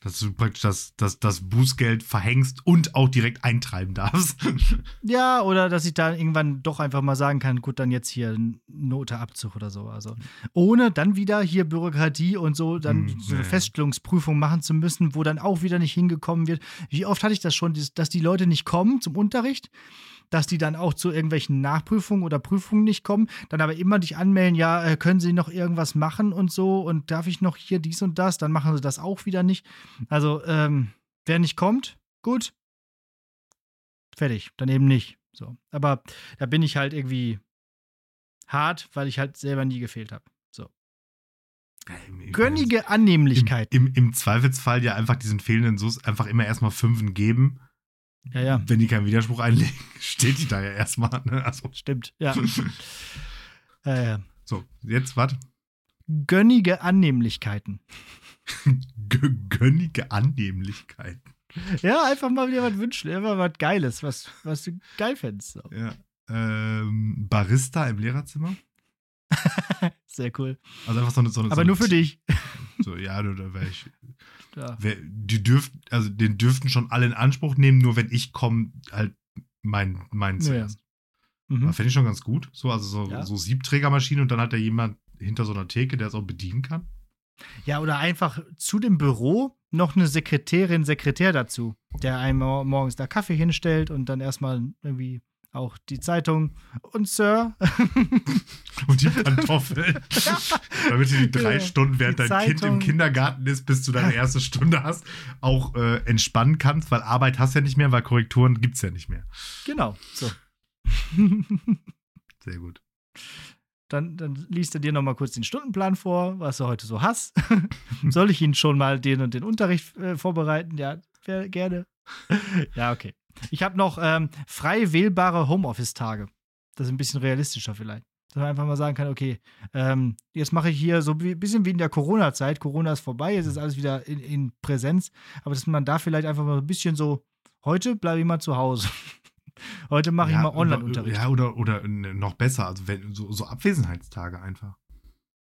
S1: Dass du praktisch das, das, das Bußgeld verhängst und auch direkt eintreiben darfst. *laughs*
S2: Ja, oder dass ich da irgendwann doch einfach mal sagen kann, gut, dann jetzt hier Noteabzug oder so. Also ohne dann wieder hier Bürokratie und so, dann
S1: Hm,
S2: so eine
S1: ja.
S2: Feststellungsprüfung machen zu müssen, wo dann auch wieder nicht hingekommen wird. Wie oft hatte ich das schon, dass die Leute nicht kommen zum Unterricht? Dass die dann auch zu irgendwelchen Nachprüfungen oder Prüfungen nicht kommen, dann aber immer dich anmelden, ja, äh, können sie noch irgendwas machen und so und darf ich noch hier dies und das, dann machen sie das auch wieder nicht. Also, ähm, wer nicht kommt, gut, fertig, dann eben nicht. So. Aber da bin ich halt irgendwie hart, weil ich halt selber nie gefehlt habe. So. Gönnige
S1: Im,
S2: Annehmlichkeit.
S1: im, Im Zweifelsfall ja einfach diesen fehlenden Sus einfach immer erstmal Fünfen geben.
S2: Ja, ja,
S1: Wenn die keinen Widerspruch einlegen, *laughs* steht die da ja erstmal. Ne? Also,
S2: stimmt. Ja. *laughs* äh,
S1: so, jetzt was?
S2: gönnige Annehmlichkeiten. *laughs*
S1: Gö- Gönnige Annehmlichkeit.
S2: Ja, einfach mal wieder was wünschen. Einfach was Geiles, was, was du geil fändest. So.
S1: Ja. Ähm, Barista im Lehrerzimmer.
S2: Sehr cool.
S1: Also einfach so eine. So eine so
S2: Aber
S1: eine-
S2: nur für dich.
S1: So, ja, da wäre ich. *laughs*
S2: Ja.
S1: Wär, die dürften, also den dürften schon alle in Anspruch nehmen, nur wenn ich komme, halt mein, mein
S2: Ja,
S1: zuerst.
S2: Mhm.
S1: Fände ich schon ganz gut. So, also so,
S2: Ja.
S1: so Siebträgermaschine und dann hat da jemand hinter so einer Theke, der es auch bedienen kann.
S2: Ja, oder einfach zu dem Büro noch eine Sekretärin, Sekretär dazu, der einem mor- morgens da Kaffee hinstellt und dann erstmal irgendwie auch die Zeitung und Sir. *laughs*
S1: Und die Pantoffeln. *laughs* Damit du die drei
S2: Ja,
S1: Stunden, während
S2: die
S1: dein Kind im
S2: Zeitung.
S1: Kindergarten ist, bis du deine erste Stunde hast, auch äh, entspannen kannst, weil Arbeit hast du ja nicht mehr, weil Korrekturen gibt es ja nicht mehr.
S2: genau, so. *laughs*
S1: Sehr gut.
S2: Dann, dann liest er dir noch mal kurz den Stundenplan vor, was du heute so hast. Soll ich Ihnen schon mal den und den Unterricht äh, vorbereiten? Ja, gerne. ja, okay. Ich habe noch ähm, frei wählbare Homeoffice-Tage. Das ist ein bisschen realistischer vielleicht. Dass man einfach mal sagen kann, okay, ähm, jetzt mache ich hier so ein bisschen wie in der Corona-Zeit. Corona ist vorbei, jetzt ist alles wieder in, in, Präsenz. Aber dass man da vielleicht einfach mal ein bisschen so, heute bleibe ich mal zu Hause. *laughs* heute mache ja, ich mal Online-Unterricht.
S1: Ja, oder, oder noch besser, also wenn, so, so Abwesenheitstage einfach.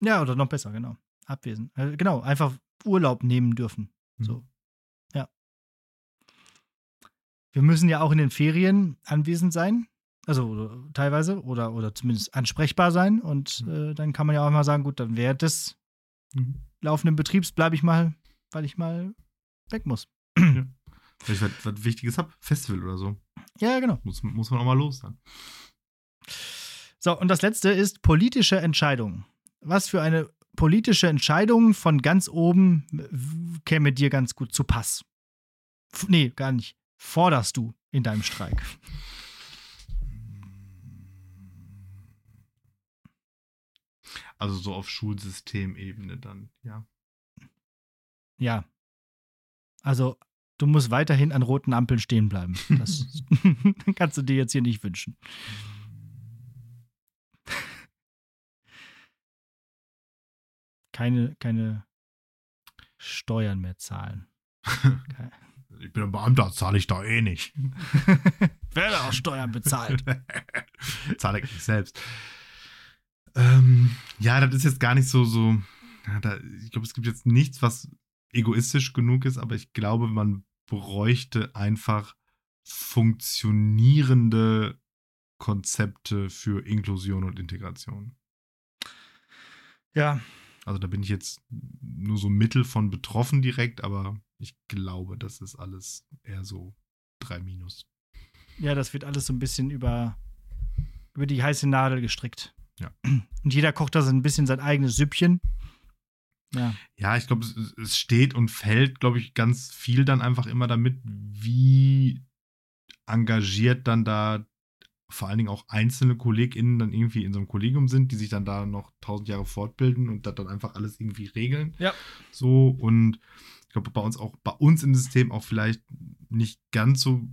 S2: Ja, oder noch besser, genau. Abwesen. Äh, genau, einfach Urlaub nehmen dürfen. Mhm. So. Ja. Wir müssen ja auch in den Ferien anwesend sein. Also teilweise oder, oder zumindest ansprechbar sein. Und mhm. äh, dann kann man ja auch mal sagen, gut, dann während des mhm. laufenden Betriebs bleibe ich mal, weil ich mal weg muss.
S1: Ja. Weil ich was, was Wichtiges habe, Festival oder so.
S2: Ja, genau.
S1: Muss, muss man auch mal los dann.
S2: So, und das letzte ist politische Entscheidungen. Was für eine politische Entscheidung von ganz oben käme dir ganz gut zu Pass? F nee, gar nicht. Forderst du in deinem Streik?
S1: Also so auf Schulsystemebene dann, ja.
S2: Ja. Also du musst weiterhin an roten Ampeln stehen bleiben. Das *laughs* *laughs* kannst du dir jetzt hier nicht wünschen. Keine, keine Steuern mehr zahlen. *laughs*
S1: ich bin ein Beamter, zahle ich da eh nicht. *laughs*
S2: Werde auch Steuern bezahlt. *laughs*
S1: zahle ich nicht selbst. Ähm, ja, das ist jetzt gar nicht so, so. Ja, da, ich glaube, es gibt jetzt nichts, was egoistisch genug ist, aber ich glaube, man bräuchte einfach funktionierende Konzepte für Inklusion und Integration.
S2: Ja.
S1: Also da bin ich jetzt nur so mittel von betroffen direkt, aber ich glaube, das ist alles eher so drei Minus.
S2: Ja, das wird alles so ein bisschen über, über die heiße Nadel gestrickt.
S1: Ja.
S2: Und jeder kocht da so ein bisschen sein eigenes Süppchen. Ja,
S1: ja ich glaube, es, es, steht und fällt, glaube ich, ganz viel dann einfach immer damit, wie engagiert dann da vor allen Dingen auch einzelne KollegInnen dann irgendwie in so einem Kollegium sind, die sich dann da noch tausend Jahre fortbilden und das dann einfach alles irgendwie regeln.
S2: Ja.
S1: So und ich glaube, bei uns auch, bei uns im System auch vielleicht nicht ganz so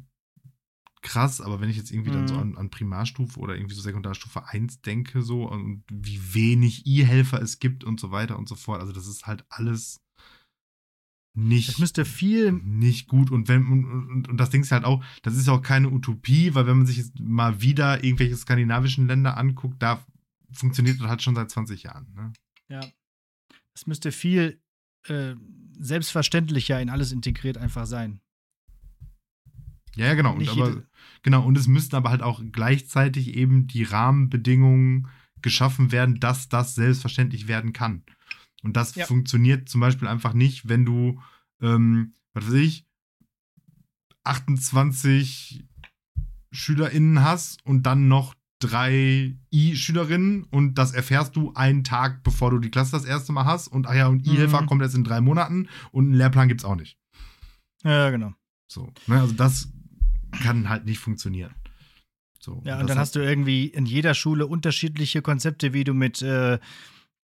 S1: krass, aber wenn ich jetzt irgendwie mhm. dann so mhm. an, an, Primarstufe oder irgendwie so Sekundarstufe 1 denke, so und wie wenig E-Helfer es gibt und so weiter und so fort, also das ist halt alles nicht.
S2: Es müsste viel.
S1: Nicht gut. Und wenn, und, und, und das Ding ist halt auch, das ist ja auch keine Utopie, weil wenn man sich jetzt mal wieder irgendwelche skandinavischen Länder anguckt, da funktioniert das halt schon seit 20 Jahren. Ne?
S2: Ja. Es müsste viel äh, selbstverständlicher in alles integriert einfach sein.
S1: Ja, ja, genau. Und aber, genau. Und es müssten aber halt auch gleichzeitig eben die Rahmenbedingungen geschaffen werden, dass das selbstverständlich werden kann. Und das ja. funktioniert zum Beispiel einfach nicht, wenn du, ähm, was weiß ich, 28 SchülerInnen hast und dann noch drei I-Schülerinnen und das erfährst du einen Tag, bevor du die Klasse das erste Mal hast und ach ja, und I-Helfer mhm. kommt erst in drei Monaten und einen Lehrplan gibt es auch nicht.
S2: Ja, genau.
S1: So, ne, also das kann halt nicht funktionieren. So,
S2: ja, und, und dann hast du irgendwie in jeder Schule unterschiedliche Konzepte, wie du mit äh,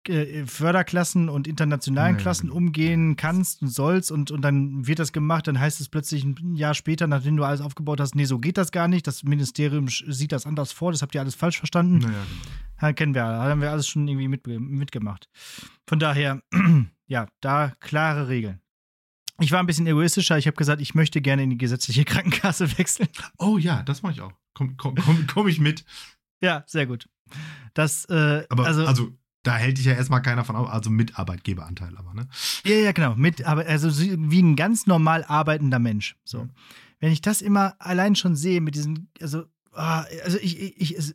S2: äh Förderklassen und internationalen nee, Klassen umgehen kannst und sollst und, und dann wird das gemacht, dann heißt es plötzlich ein Jahr später, nachdem du alles aufgebaut hast, nee, so geht das gar nicht, das Ministerium sieht das anders vor, das habt ihr alles falsch verstanden.
S1: Naja, genau.
S2: Ja, kennen wir, da haben wir alles schon irgendwie mit, mitgemacht. Von daher, *clears throat* ja, da klare Regeln. Ich war ein bisschen egoistischer. Ich habe gesagt, ich möchte gerne in die gesetzliche *laughs* Krankenkasse wechseln.
S1: Oh ja, das mache ich auch. Komme komm, komm, komm ich mit.
S2: Ja, sehr gut. Das, äh,
S1: aber also, also da hält dich ja erstmal keiner von auf, also mit Arbeitgeberanteil, aber ne?
S2: Ja, ja, genau. Mit, aber also wie ein ganz normal arbeitender Mensch. So. Wenn ich das immer allein schon sehe mit diesen, also, ah, also ich, ich, ich,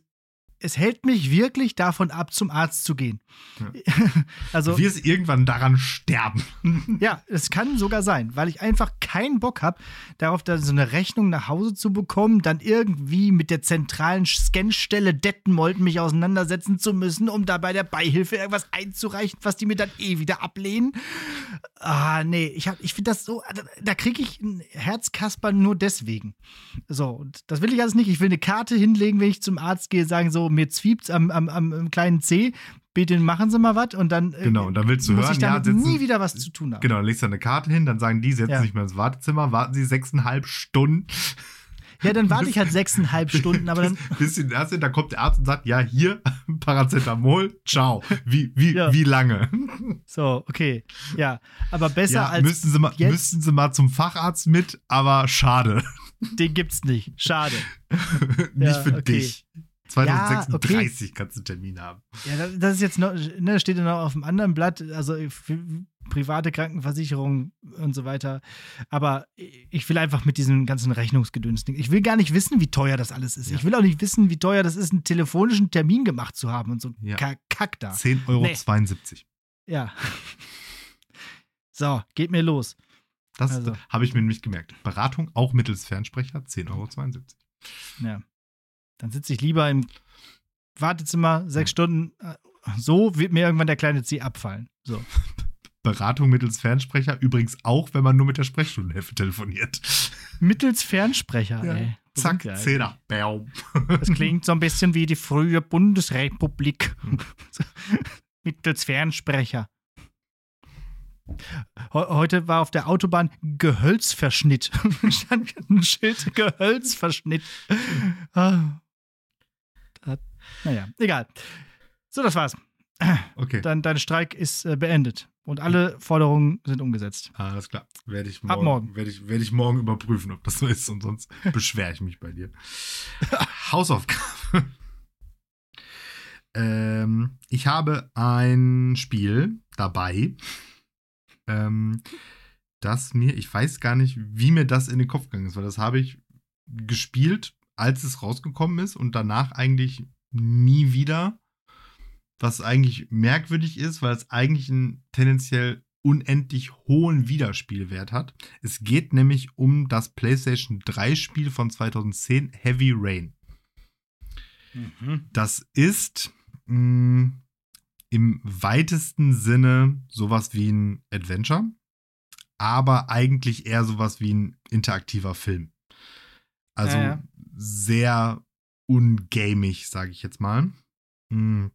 S2: es hält mich wirklich davon ab, zum Arzt zu gehen.
S1: Ja. *laughs* also, du wirst irgendwann daran sterben. *laughs*
S2: ja, es kann sogar sein, weil ich einfach keinen Bock habe, darauf da so eine Rechnung nach Hause zu bekommen, dann irgendwie mit der zentralen Scanstelle Dettenmold mich auseinandersetzen zu müssen, um da bei der Beihilfe irgendwas einzureichen, was die mir dann eh wieder ablehnen. Ah, nee, ich, ich finde das so, da, da kriege ich ein Herzkasper nur deswegen. So, das will ich alles nicht. Ich will eine Karte hinlegen, wenn ich zum Arzt gehe, sagen so, mir zwiebt's am, am, am kleinen C, bitte machen Sie mal was und dann, äh,
S1: Genau, und dann willst du
S2: muss
S1: hören,
S2: ich
S1: ja,
S2: damit
S1: setzen-
S2: nie wieder was zu tun haben.
S1: Genau, dann legst du eine Karte hin, dann sagen die, setzen
S2: Ja.
S1: sich mal ins Wartezimmer, warten sie sechseinhalb Stunden.
S2: Ja, dann warte ich halt *laughs* sechseinhalb Stunden, aber dann,
S1: bis, bis sie da kommt der Arzt und sagt, ja, hier, *laughs* Paracetamol, ciao. Wie, wie,
S2: Ja.
S1: wie lange? *laughs*
S2: so, okay. Ja, aber besser
S1: Ja,
S2: als
S1: müssten sie, mal,
S2: jetzt.
S1: müssten sie mal zum Facharzt mit, aber schade.
S2: den gibt's nicht. Schade.
S1: Nicht
S2: Ja,
S1: für
S2: okay.
S1: dich. 2036
S2: okay.
S1: kannst du einen Termin haben.
S2: Ja, das- ist jetzt noch, ne, steht ja noch auf dem anderen Blatt, also für private Krankenversicherung und so weiter. Aber ich will einfach mit diesem ganzen Rechnungsgedöns Ich will gar nicht wissen, wie teuer das alles ist.
S1: Ja.
S2: Ich will auch nicht wissen, wie teuer das ist, einen telefonischen Termin gemacht zu haben und so
S1: Ja.
S2: Ka- Kack da.
S1: 10,72 Euro.
S2: Ja. *laughs* So, geht mir los.
S1: Das
S2: Also.
S1: habe ich mir nämlich gemerkt. Beratung auch mittels Fernsprecher, 10,72 Euro.
S2: Ja. Dann sitze ich lieber im Wartezimmer sechs Stunden. Äh, So wird mir irgendwann der kleine C abfallen. So. *laughs*
S1: Beratung mittels Fernsprecher, übrigens auch, wenn man nur mit der Sprechstundenhilfe telefoniert.
S2: Mittels Fernsprecher,
S1: Ja.
S2: ey. Wo
S1: Zack? Zehner. Baum.
S2: Das klingt so ein bisschen wie die frühe Bundesrepublik.
S1: Hm. *laughs*
S2: Mittels Fernsprecher. Heu- Heute war auf der Autobahn Gehölzverschnitt. *laughs* Stand ein Schild Gehölzverschnitt. Ah. Naja, egal. So, das war's.
S1: Okay.
S2: Dein, dein Streik ist äh, beendet und alle Forderungen sind umgesetzt.
S1: Alles klar. Werde ich
S2: Ab
S1: morgen,
S2: morgen.
S1: Werde ich, werde ich morgen überprüfen, ob das so ist und sonst *laughs* beschwere ich mich bei dir. Hausaufgabe. ähm, ich habe ein Spiel dabei, ähm, das mir, ich weiß gar nicht, wie mir das in den Kopf gegangen ist, weil das habe ich gespielt, als es rausgekommen ist und danach eigentlich nie wieder. Was eigentlich merkwürdig ist, weil es eigentlich einen tendenziell unendlich hohen Wiederspielwert hat. Es geht nämlich um das PlayStation 3 Spiel von 2010 Heavy Rain. Das ist mh, im weitesten Sinne sowas wie ein Adventure, aber eigentlich eher sowas wie ein interaktiver Film. Also
S2: Ja, ja.
S1: sehr ungamig, sage ich jetzt mal. Mh.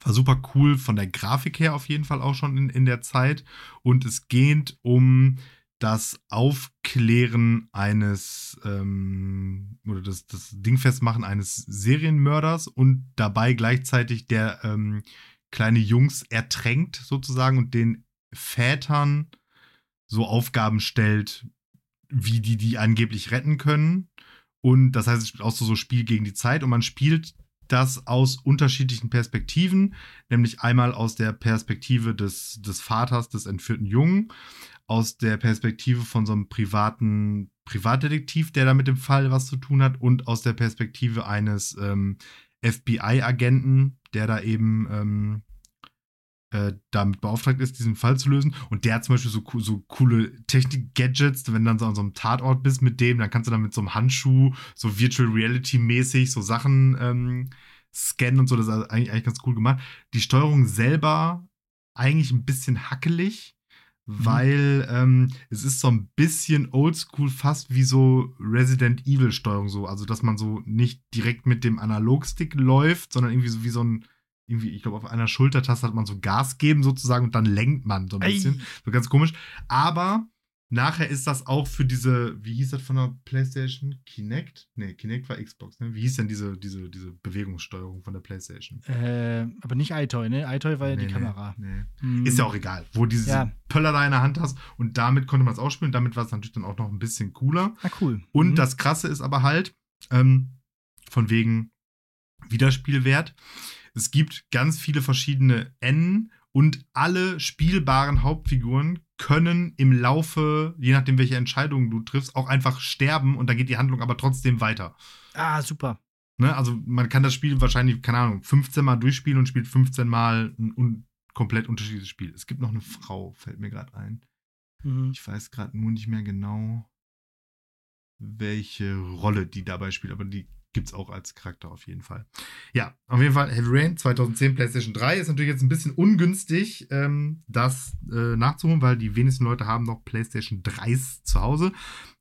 S1: War super cool von der Grafik her auf jeden Fall auch schon in, in der Zeit. Und es geht um das Aufklären eines ähm, oder das, das Ding festmachen eines Serienmörders und dabei gleichzeitig der ähm, kleine Jungs ertränkt sozusagen und den Vätern so Aufgaben stellt, wie die die angeblich retten können. Und das heißt, es spielt auch so, so Spiel gegen die Zeit. Und man spielt das aus unterschiedlichen Perspektiven, nämlich einmal aus der Perspektive des, des Vaters des entführten Jungen, aus der Perspektive von so einem privaten Privatdetektiv, der da mit dem Fall was zu tun hat, und aus der Perspektive eines ähm, FBI-Agenten, der da eben ähm, äh, damit beauftragt ist, diesen Fall zu lösen. Und der hat zum Beispiel so, so coole Technik-Gadgets, wenn du dann so an so einem Tatort bist mit dem, dann kannst du dann mit so einem Handschuh so Virtual Reality-mäßig so Sachen ähm, scannen und so. Das ist also eigentlich, eigentlich ganz cool gemacht. Die Steuerung selber eigentlich ein bisschen hackelig, weil ähm, es ist so ein bisschen oldschool, fast wie so Resident Evil-Steuerung so. Also, dass man so nicht direkt mit dem Analogstick läuft, sondern irgendwie so wie so ein irgendwie, ich glaube, auf einer Schultertaste hat man so Gas geben sozusagen und dann lenkt man so ein
S2: Ei.
S1: bisschen. So ganz komisch. Aber nachher ist das auch für diese, wie hieß das von der PlayStation? Kinect? Nee, Kinect war Xbox, ne? Wie hieß denn diese, diese, diese Bewegungssteuerung von der PlayStation?
S2: Äh, aber nicht iToy, ne? iToy war ja
S1: Nee,
S2: die Kamera.
S1: Nee.
S2: Hm.
S1: Ist ja auch egal, wo diese
S2: Ja.
S1: Pöller da in der Hand hast und damit konnte man es ausspielen. Damit war es natürlich dann auch noch ein bisschen cooler.
S2: Ah, cool.
S1: Und
S2: Mhm.
S1: das Krasse ist aber halt, ähm, von wegen Wiederspielwert. Es gibt ganz viele verschiedene Enden und alle spielbaren Hauptfiguren können im Laufe, je nachdem, welche Entscheidungen du triffst, auch einfach sterben und dann geht die Handlung aber trotzdem weiter.
S2: Ah, super.
S1: Ne? Also man kann das Spiel wahrscheinlich, keine Ahnung, 15 Mal durchspielen und spielt 15 Mal ein un komplett unterschiedliches Spiel. Es gibt noch eine Frau, fällt mir gerade ein.
S2: Mhm.
S1: Ich weiß gerade nur nicht mehr genau, welche Rolle die dabei spielt, aber die gibt es auch als Charakter auf jeden Fall. Ja, auf jeden Fall Heavy Rain 2010 PlayStation 3 ist natürlich jetzt ein bisschen ungünstig, ähm, das äh, nachzuholen, weil die wenigsten Leute haben noch PlayStation 3s zu Hause.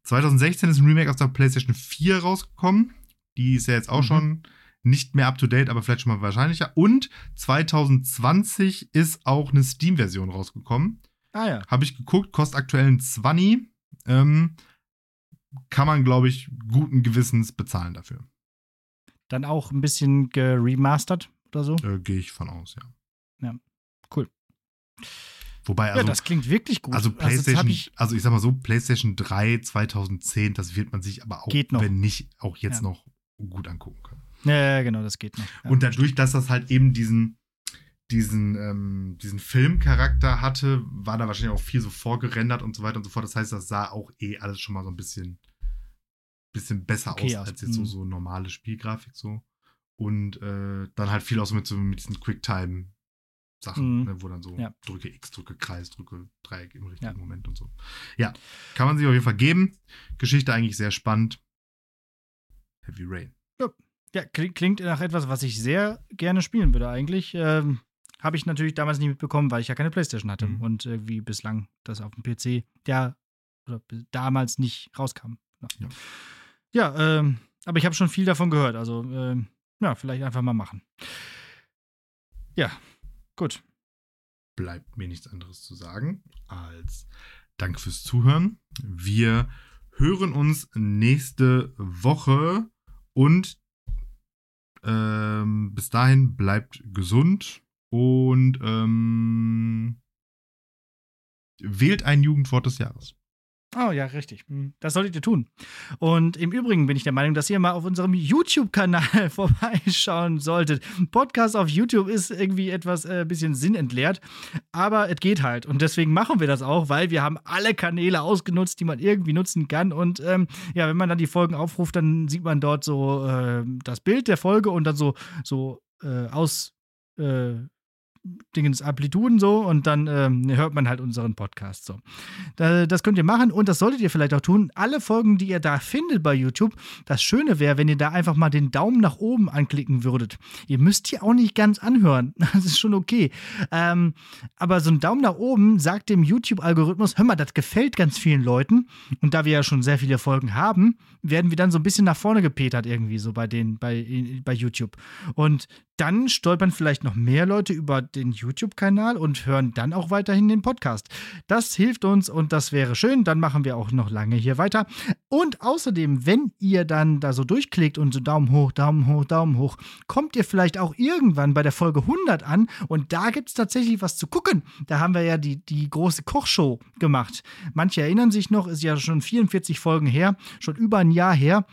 S1: 2016 ist ein Remake aus der PlayStation 4 rausgekommen. Die ist ja jetzt auch
S2: Mhm.
S1: schon nicht mehr up to date, aber vielleicht schon mal wahrscheinlicher. Und 2020 ist auch eine Steam-Version rausgekommen.
S2: Ah ja.
S1: Habe ich geguckt, kostet aktuell ein 20. Ähm, kann man, glaube ich, guten Gewissens bezahlen dafür.
S2: Dann auch ein bisschen geremastert oder so?
S1: Äh, Gehe ich von aus, ja.
S2: Ja, cool.
S1: Wobei, also,
S2: ja, das klingt wirklich gut.
S1: also PlayStation,
S2: Also,
S1: also,
S2: das hab
S1: ich, sag mal so, PlayStation 3 2010, das wird man sich aber auch,
S2: noch.
S1: wenn nicht, auch jetzt
S2: Ja.
S1: noch gut angucken können.
S2: ich, ja, ja, genau, das geht noch. Ja.
S1: Und dadurch, dass das halt eben diesen, diesen, ähm, diesen Filmcharakter hatte, war da wahrscheinlich auch viel so vorgerendert und so weiter und so fort. Das heißt, das sah auch eh alles schon mal so ein bisschen, bisschen besser
S2: Okay
S1: aus als jetzt so,
S2: mhm.
S1: so normale Spielgrafik so. Und äh, dann halt viel auch so mit, so mit diesen Quicktime-Sachen,
S2: Mhm.
S1: ne, wo dann so
S2: Ja.
S1: drücke X, drücke Kreis, drücke Dreieck im richtigen
S2: Ja.
S1: Moment und so. Ja, kann man sich auf jeden Fall geben. Geschichte eigentlich sehr spannend. Heavy Rain.
S2: Ja, klingt, klingt nach etwas, was ich sehr gerne spielen würde eigentlich. Ähm, Habe ich natürlich damals nicht mitbekommen, weil ich ja keine Playstation hatte
S1: Mhm.
S2: und irgendwie bislang das auf dem PC, der oder damals nicht rauskam.
S1: Ja.
S2: Ja, ähm, aber ich habe schon viel davon gehört. Also, ähm, ja, vielleicht einfach mal machen. Ja, gut.
S1: bleibt mir nichts anderes zu sagen als Dank fürs Zuhören. Wir hören uns nächste Woche und ähm, bis dahin bleibt gesund und ähm, wählt ein Jugendwort des Jahres.
S2: Oh ja, richtig. Hm, Das solltet ihr tun. Und im Übrigen bin ich der Meinung, dass ihr mal auf unserem YouTube-Kanal *laughs* vorbeischauen solltet. Podcast auf YouTube ist irgendwie etwas äh, bisschen sinnentleert, aber es geht halt. Und deswegen machen wir das auch, weil wir haben alle Kanäle ausgenutzt, die man irgendwie nutzen kann. Und ähm, ja, wenn man dann die Folgen aufruft, dann sieht man dort so äh, das Bild der Folge und dann so, so äh, aus. Äh, Dingens Amplituden so und dann ähm, hört man halt unseren Podcast so. Da, das könnt ihr machen und das solltet ihr vielleicht auch tun. Alle Folgen, die ihr da findet bei YouTube, das Schöne wäre, wenn ihr da einfach mal den Daumen nach oben anklicken würdet. Ihr müsst hier auch nicht ganz anhören. *laughs* Das ist schon okay. Ähm, aber so ein Daumen nach oben sagt dem YouTube-Algorithmus, hör mal, das gefällt ganz vielen Leuten. Und da wir ja schon sehr viele Folgen haben, werden wir dann so ein bisschen nach vorne gepetert irgendwie so bei den, bei, bei YouTube. Und dann stolpern vielleicht noch mehr Leute über den YouTube-Kanal und hören dann auch weiterhin den Podcast. Das hilft uns und das wäre schön. Dann machen wir auch noch lange hier weiter. Und außerdem, wenn ihr dann da so durchklickt und so Daumen hoch, Daumen hoch, Daumen hoch, kommt ihr vielleicht auch irgendwann bei der Folge 100 an und da gibt es tatsächlich was zu gucken. Da haben wir ja die, die große Kochshow gemacht. Manche erinnern sich noch, ist ja schon 44 Folgen her, schon über ein Jahr her.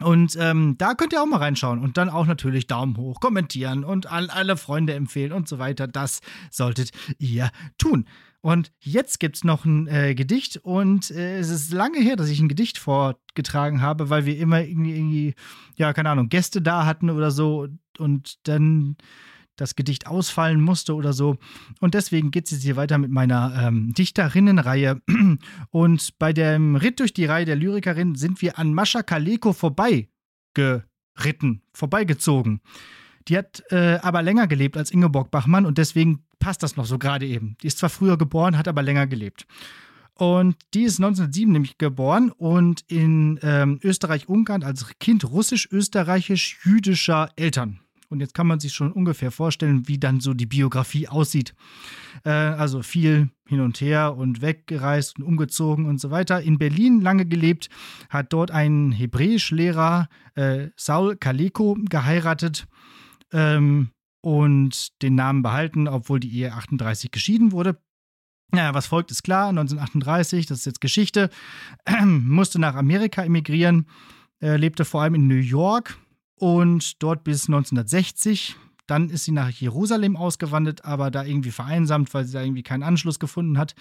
S2: Und ähm, da könnt ihr auch mal reinschauen und dann auch natürlich Daumen hoch, kommentieren und an alle Freunde empfehlen und so weiter. Das solltet ihr tun. Und jetzt gibt es noch ein äh, Gedicht und äh, es ist lange her, dass ich ein Gedicht vorgetragen habe, weil wir immer irgendwie, irgendwie, ja, keine Ahnung, Gäste da hatten oder so und dann das Gedicht ausfallen musste oder so. Und deswegen geht es jetzt hier weiter mit meiner ähm, Dichterinnenreihe. *clears throat* Und bei dem Ritt durch die Reihe der Lyrikerin sind wir an Mascha Kaleko vorbeigeritten, vorbeigezogen. Die hat äh, aber länger gelebt als Ingeborg Bachmann und deswegen passt das noch so gerade eben. Die ist zwar früher geboren, hat aber länger gelebt. Und die ist 1907 nämlich geboren und in ähm, Österreich-Ungarn als Kind russisch-österreichisch-jüdischer Eltern. Und jetzt kann man sich schon ungefähr vorstellen, wie dann so die Biografie aussieht. Äh, also viel hin und her und weggereist und umgezogen und so weiter. In Berlin lange gelebt, hat dort einen Hebräischlehrer, äh, Saul Kaleko, geheiratet ähm, und den Namen behalten, obwohl die Ehe 38 geschieden wurde. Ja, was folgt, ist klar. 1938, das ist jetzt Geschichte, *clears throat* musste nach Amerika emigrieren, äh, lebte vor allem in New York und dort bis 1960. Dann ist sie nach Jerusalem ausgewandert, aber da irgendwie vereinsamt, weil sie da irgendwie keinen Anschluss gefunden hat.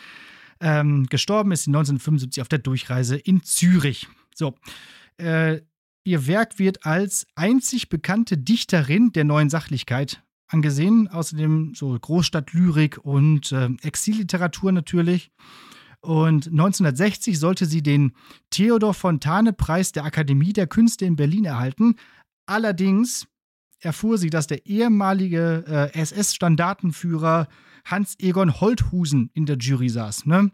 S2: Ähm, gestorben ist sie 1975 auf der Durchreise in Zürich. So. Äh, ihr Werk wird als einzig bekannte Dichterin der neuen Sachlichkeit angesehen. Außerdem so Großstadtlyrik und äh, Exilliteratur natürlich. Und 1960 sollte sie den Theodor Fontane-Preis der Akademie der Künste in Berlin erhalten. Allerdings erfuhr sie, dass der ehemalige äh, SS-Standartenführer Hans-Egon Holthusen in der Jury saß. Ne?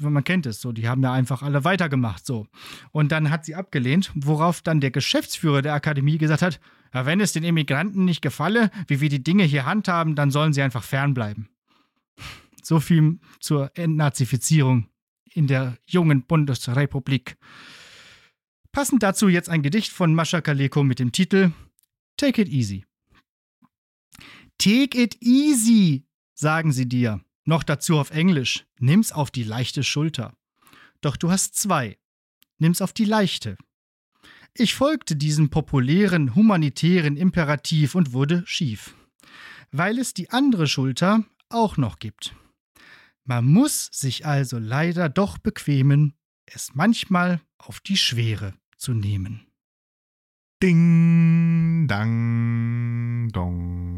S2: man kennt es so, die haben ja einfach alle weitergemacht so. Und dann hat sie abgelehnt, worauf dann der Geschäftsführer der Akademie gesagt hat, ja, wenn es den Immigranten nicht gefalle, wie wir die Dinge hier handhaben, dann sollen sie einfach fernbleiben. So viel zur Entnazifizierung in der jungen Bundesrepublik. Passend dazu jetzt ein Gedicht von Mascha Kaleko mit dem Titel Take it easy. Take it easy, sagen sie dir. Noch dazu auf Englisch. Nimm's auf die leichte Schulter. Doch du hast zwei. Nimm's auf die leichte. Ich folgte diesem populären, humanitären Imperativ und wurde schief. Weil es die andere Schulter auch noch gibt. Man muss sich also leider doch bequemen, es manchmal auf die Schwere zu nehmen.
S1: Ding, dang, dong.